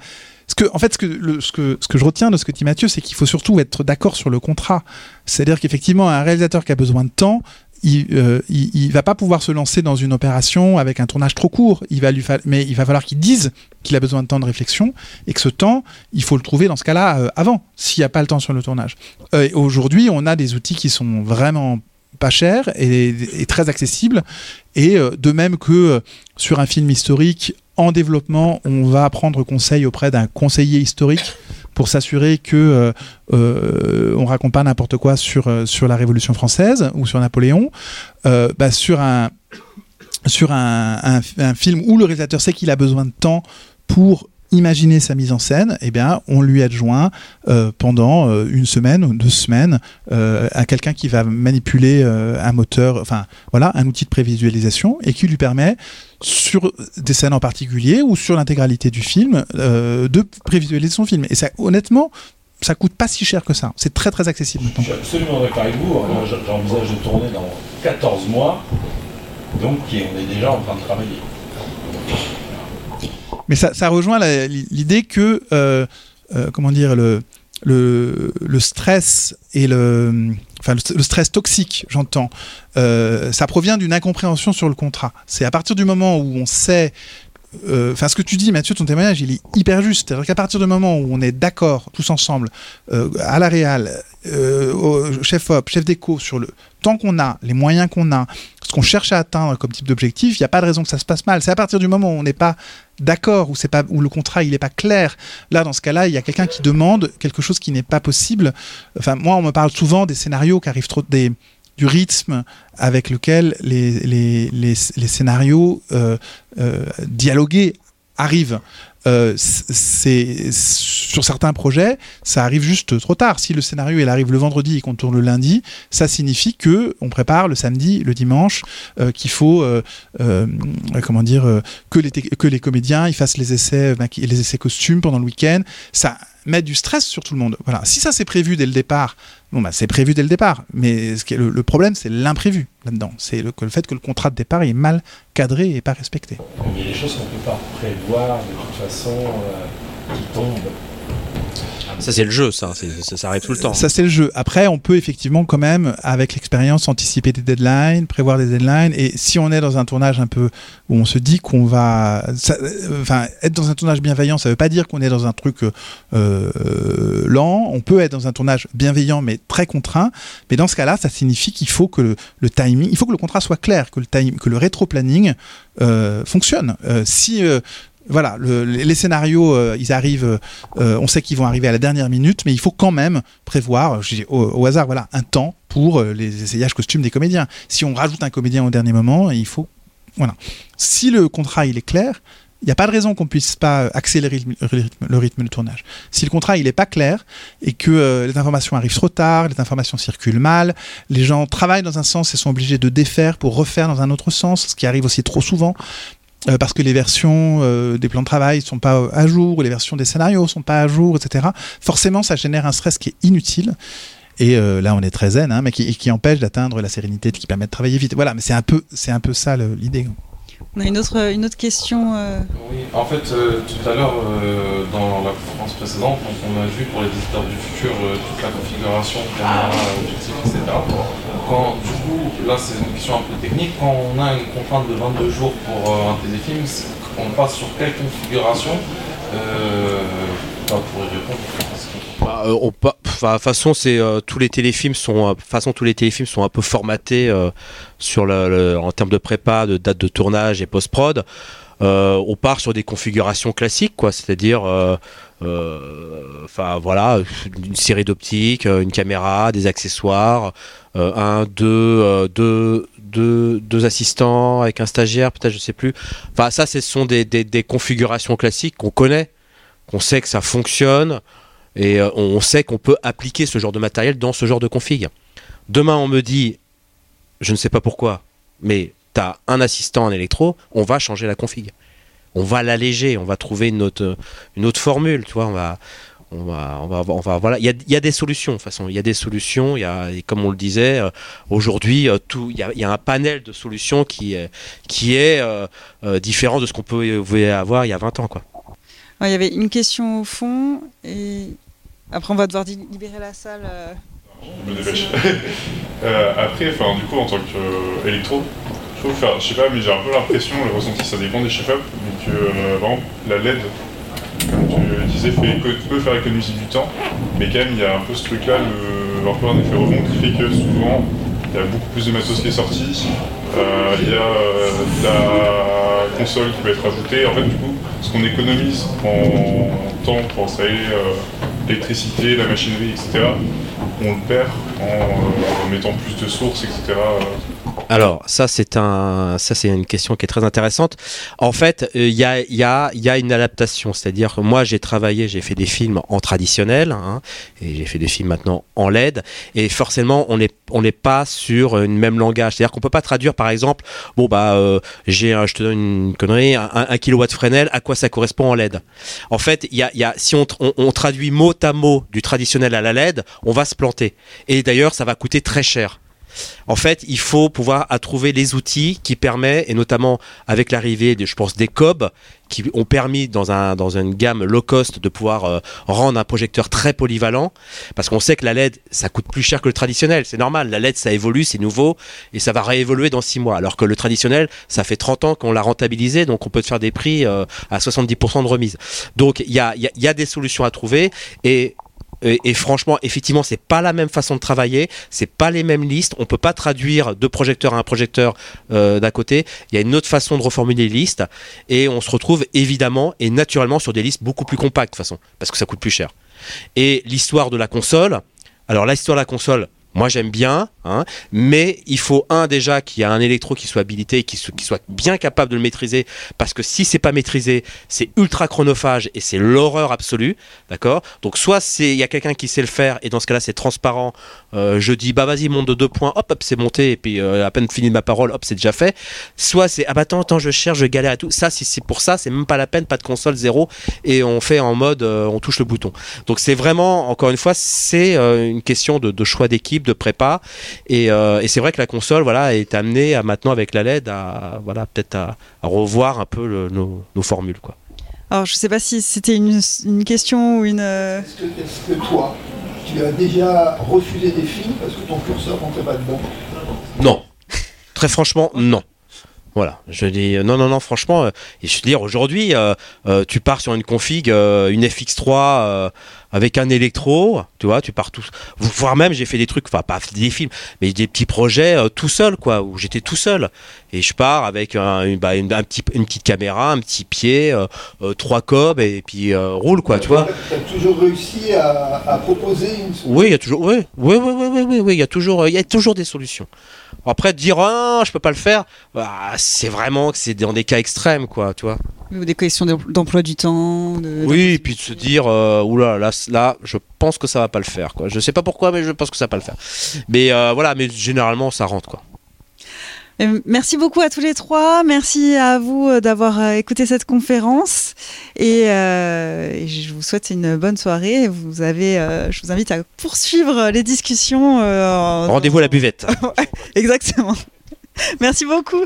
ce que, en fait, ce que, ce, que, ce que je retiens de ce que dit Mathieu, c'est qu'il faut surtout être d'accord sur le contrat. C'est-à-dire qu'effectivement, un réalisateur qui a besoin de temps, il, euh, il, va pas pouvoir se lancer dans une opération avec un tournage trop court. Il va lui mais il va falloir qu'il dise qu'il a besoin de temps de réflexion et que ce temps, il faut le trouver dans ce cas-là euh, avant, s'il n'y a pas le temps sur le tournage. Aujourd'hui, on a des outils qui sont vraiment pas chers et, très accessibles. Et euh, de même que euh, sur un film historique en développement, on va prendre conseil auprès d'un conseiller historique pour s'assurer que euh, on raconte pas n'importe quoi sur sur la Révolution française ou sur Napoléon. Euh, bah, sur un sur un- un film où le réalisateur sait qu'il a besoin de temps pour imaginer sa mise en scène, eh bien, on lui adjoint euh, pendant euh, une semaine ou deux semaines euh, à quelqu'un qui va manipuler un moteur, enfin voilà, un outil de prévisualisation et qui lui permet sur des scènes en particulier ou sur l'intégralité du film de prévisualiser son film. Et ça, honnêtement, ça coûte pas si cher que ça. C'est très très accessible Je suis absolument d'accord avec vous. J'envisage de tourner dans 14 mois. Donc, on est déjà en train de travailler. Mais ça, rejoint l'idée que, euh, euh, comment dire, le, le, stress et le, enfin, le, stress toxique, j'entends, euh, ça provient d'une incompréhension sur le contrat. C'est à partir du moment où on sait. Enfin, ce que tu dis, Mathieu, ton témoignage, il est hyper juste. C'est-à-dire qu'à partir du moment où on est d'accord tous ensemble, à la réal, euh, au chef op, chef déco, sur le temps qu'on a, les moyens qu'on a, ce qu'on cherche à atteindre comme type d'objectif, il n'y a pas de raison que ça se passe mal. C'est à partir du moment où on n'est pas d'accord, où, où le contrat il n'est pas clair. Là, dans ce cas-là, il y a quelqu'un qui demande quelque chose qui n'est pas possible. Enfin, moi, on me parle souvent des scénarios qui arrivent trop des du rythme avec lequel les, les, les, les scénarios euh, euh, dialogués arrivent. Euh, c'est sur certains projets, ça arrive juste trop tard. Si le scénario il arrive le vendredi et qu'on tourne le lundi, ça signifie que on prépare le samedi, le dimanche, euh, qu'il faut euh, euh, comment dire que les que les comédiens ils fassent les essais les essais costumes pendant le week-end. Ça met du stress sur tout le monde. Voilà. Si ça c'est prévu dès le départ, bon bah c'est prévu dès le départ. Mais le, problème c'est l'imprévu là-dedans. C'est le fait que le contrat de départ est mal cadré et pas respecté. Il y a des choses qu'on ne peut pas prévoir de toute façon euh, qui tombent. Ça, c'est le jeu, ça. Ça, arrive tout le temps. Ça, c'est le jeu. Après, on peut effectivement, quand même, avec l'expérience, anticiper des deadlines, prévoir des deadlines. Et si on est dans un tournage un peu où on se dit qu'on va. Enfin, être dans un tournage bienveillant, ça veut pas dire qu'on est dans un truc euh, euh, lent. On peut être dans un tournage bienveillant, mais très contraint. Mais dans ce cas-là, ça signifie qu'il faut que le, timing, il faut que le contrat soit clair, que le, time, que le rétro-planning euh, fonctionne. Si. Voilà, le- les scénarios, euh, ils arrivent, euh, on sait qu'ils vont arriver à la dernière minute, mais il faut quand même prévoir, au, hasard, voilà, un temps pour euh, les essayages costumes des comédiens. Si on rajoute un comédien au dernier moment, il faut, voilà. Si le contrat il est clair, il n'y a pas de raison qu'on puisse pas accélérer le rythme, le rythme de tournage. Si le contrat il est pas clair et que les informations arrivent trop tard, les informations circulent mal, les gens travaillent dans un sens et sont obligés de défaire pour refaire dans un autre sens, ce qui arrive aussi trop souvent. Euh, parce que les versions euh, des plans de travail sont pas euh, à jour, ou les versions des scénarios sont pas à jour, etc. Forcément, ça génère un stress qui est inutile. Et euh, là, on est très zen, hein, mais qui, empêche d'atteindre la sérénité, qui permet de travailler vite. Voilà, mais c'est un peu, c'est un peu ça l'idée. On a une autre, une autre question. euh, Oui, en fait, euh, tout à l'heure, euh, dans la conférence précédente, on a vu pour les visiteurs du futur euh, toute la configuration, caméra, objectif, etc. Quand, du coup, là, c'est une question un peu technique. Quand on a une contrainte de 22 jours pour euh, un téléfilm, on passe sur quelle configuration euh, répondre, Bah, euh, enfin, façon, euh, tous les téléfilms sont, euh, façon, tous les téléfilms sont un peu formatés sur en termes de prépa, de date de tournage et post prod. On part sur des configurations classiques, quoi, c'est-à-dire, enfin voilà, une série d'optiques, euh, une caméra, des accessoires, euh, un, deux, euh, deux, deux, assistants avec un stagiaire, peut-être, je sais plus. Enfin, ça, ce sont des, des, configurations classiques qu'on connaît, qu'on sait que ça fonctionne. Et euh, on sait qu'on peut appliquer ce genre de matériel dans ce genre de config. Demain, on me dit, je ne sais pas pourquoi, mais tu as un assistant en électro, on va changer la config. On va l'alléger, on va trouver une autre, une autre formule, tu vois, on va... On va, on va, on va, voilà. Il y a, il y a des solutions, de toute façon. Il y a des solutions. Il y a, et comme on le disait, euh, aujourd'hui, euh, tout, il y, a, il y a un panel de solutions qui, est- qui est euh, euh, différent de ce qu'on pouvait avoir il y a 20 ans, quoi. ouais, Il y avait une question au fond et après on va devoir libérer la salle. euh. Je me dépêche. Euh, après, enfin, du coup, en tant qu'électro, trouve, enfin, je sais pas, mais j'ai un peu l'impression, le ressenti, ça dépend des chefs-up, mais que, euh, la LED, comme tu disais, fait, peut faire économiser du temps, mais quand même, il y a un peu ce truc-là, le, un peu un effet rebond qui fait que souvent, il y a beaucoup plus de matos qui est sorti, euh, il y a euh, la console qui peut être ajoutée, en fait, du coup, ce qu'on économise en temps pour installer euh, l'électricité, la machinerie, etc., on le perd en mettant plus de sources, etc. Alors, ça, c'est un, ça, c'est une question qui est très intéressante. En fait, euh, il y, a, y, a, y a une adaptation. C'est-à-dire que moi, j'ai travaillé, j'ai fait des films en traditionnel, hein, et j'ai fait des films maintenant en LED. Et forcément, on n'est on pas sur une même langage. C'est-à-dire qu'on peut pas traduire, par exemple, bon, bah, euh, j'ai, je te donne une connerie, un, kilowatt Fresnel, à quoi ça correspond en LED En fait, y a, y a, si on, on traduit mot à mot du traditionnel à la LED, on va se planter. Et d'ailleurs, ça va coûter très cher. En fait, il faut pouvoir trouver les outils qui permettent, et notamment avec l'arrivée, je pense, des COB, qui ont permis dans, un, dans une gamme low cost de pouvoir euh, rendre un projecteur très polyvalent, parce qu'on sait que la LED, ça coûte plus cher que le traditionnel, c'est normal, la LED, ça évolue, c'est nouveau, et ça va réévoluer dans 6 mois, alors que le traditionnel, ça fait 30 ans qu'on l'a rentabilisé, donc on peut faire des prix euh, à 70% de remise. Donc il y a, y a des solutions à trouver, et et, franchement, effectivement, c'est pas la même façon de travailler, c'est pas les mêmes listes. On peut pas traduire deux projecteurs à un projecteur euh, d'un côté. Il y a une autre façon de reformuler les listes, et on se retrouve évidemment et naturellement sur des listes beaucoup plus compactes, de toute façon, parce que ça coûte plus cher. Et l'histoire de la console. Alors l'histoire de la console, Moi, j'aime bien, hein, mais il faut un déjà qu'il y a un électro qui soit habilité et qui, so- qui soit bien capable de le maîtriser, parce que si c'est pas maîtrisé, c'est ultra chronophage et c'est l'horreur absolue, d'accord? Donc soit il y a quelqu'un qui sait le faire et dans ce cas-là c'est transparent. Euh, je dis bah vas-y monte de deux points, hop hop c'est monté et puis euh, à peine fini ma parole, hop c'est déjà fait. Soit c'est ah bah attends attends je cherche, je galère et tout. Ça si c'est pour ça c'est même pas la peine, pas de console zéro et on fait en mode euh, on touche le bouton. Donc c'est vraiment encore une fois c'est une question de choix d'équipe, de prépa et, euh, et c'est vrai que la console voilà est amenée à maintenant avec la LED à voilà peut-être à, à revoir un peu le- nos, nos formules quoi. Alors, je sais pas si c'était une, une question ou une. euh, Est-ce que, est-ce que toi, tu as déjà refusé des films parce que ton curseur rentrait pas dedans Non. Très franchement, non. Voilà, je dis euh, non, non, non, franchement, euh, je veux dire, aujourd'hui, euh, euh, tu pars sur une config, une FX3 euh, avec un électro, tu vois, tu pars tout. Voire même, j'ai fait des trucs, enfin, pas des films, mais des petits projets tout seul, quoi, où j'étais tout seul. Et je pars avec un, une, bah, une, un petit, une petite caméra, un petit pied, trois cobs, et puis roule, quoi, tu vois. Tu as toujours réussi à, à proposer une Oui, il y a toujours, oui, oui, oui, oui, oui, oui, oui, il y a toujours, il y a toujours des solutions. Après, dire ah, je peux pas le faire, bah, c'est vraiment que c'est dans des cas extrêmes, quoi, tu vois. ou des questions d'em- d'emploi du temps de- Oui, et puis de se dire, euh, oula, là, je pense que ça va pas le faire, quoi. Je sais pas pourquoi, mais je pense que ça va pas le faire. Mais euh, voilà, mais généralement, ça rentre, quoi. Euh, Merci beaucoup à tous les trois. Merci à vous euh, d'avoir euh, écouté cette conférence. Et, euh, et je vous souhaite une bonne soirée. Vous avez, euh, je vous invite à poursuivre les discussions. euh, en- Rendez-vous à la buvette. (laughs) Exactement. Merci beaucoup.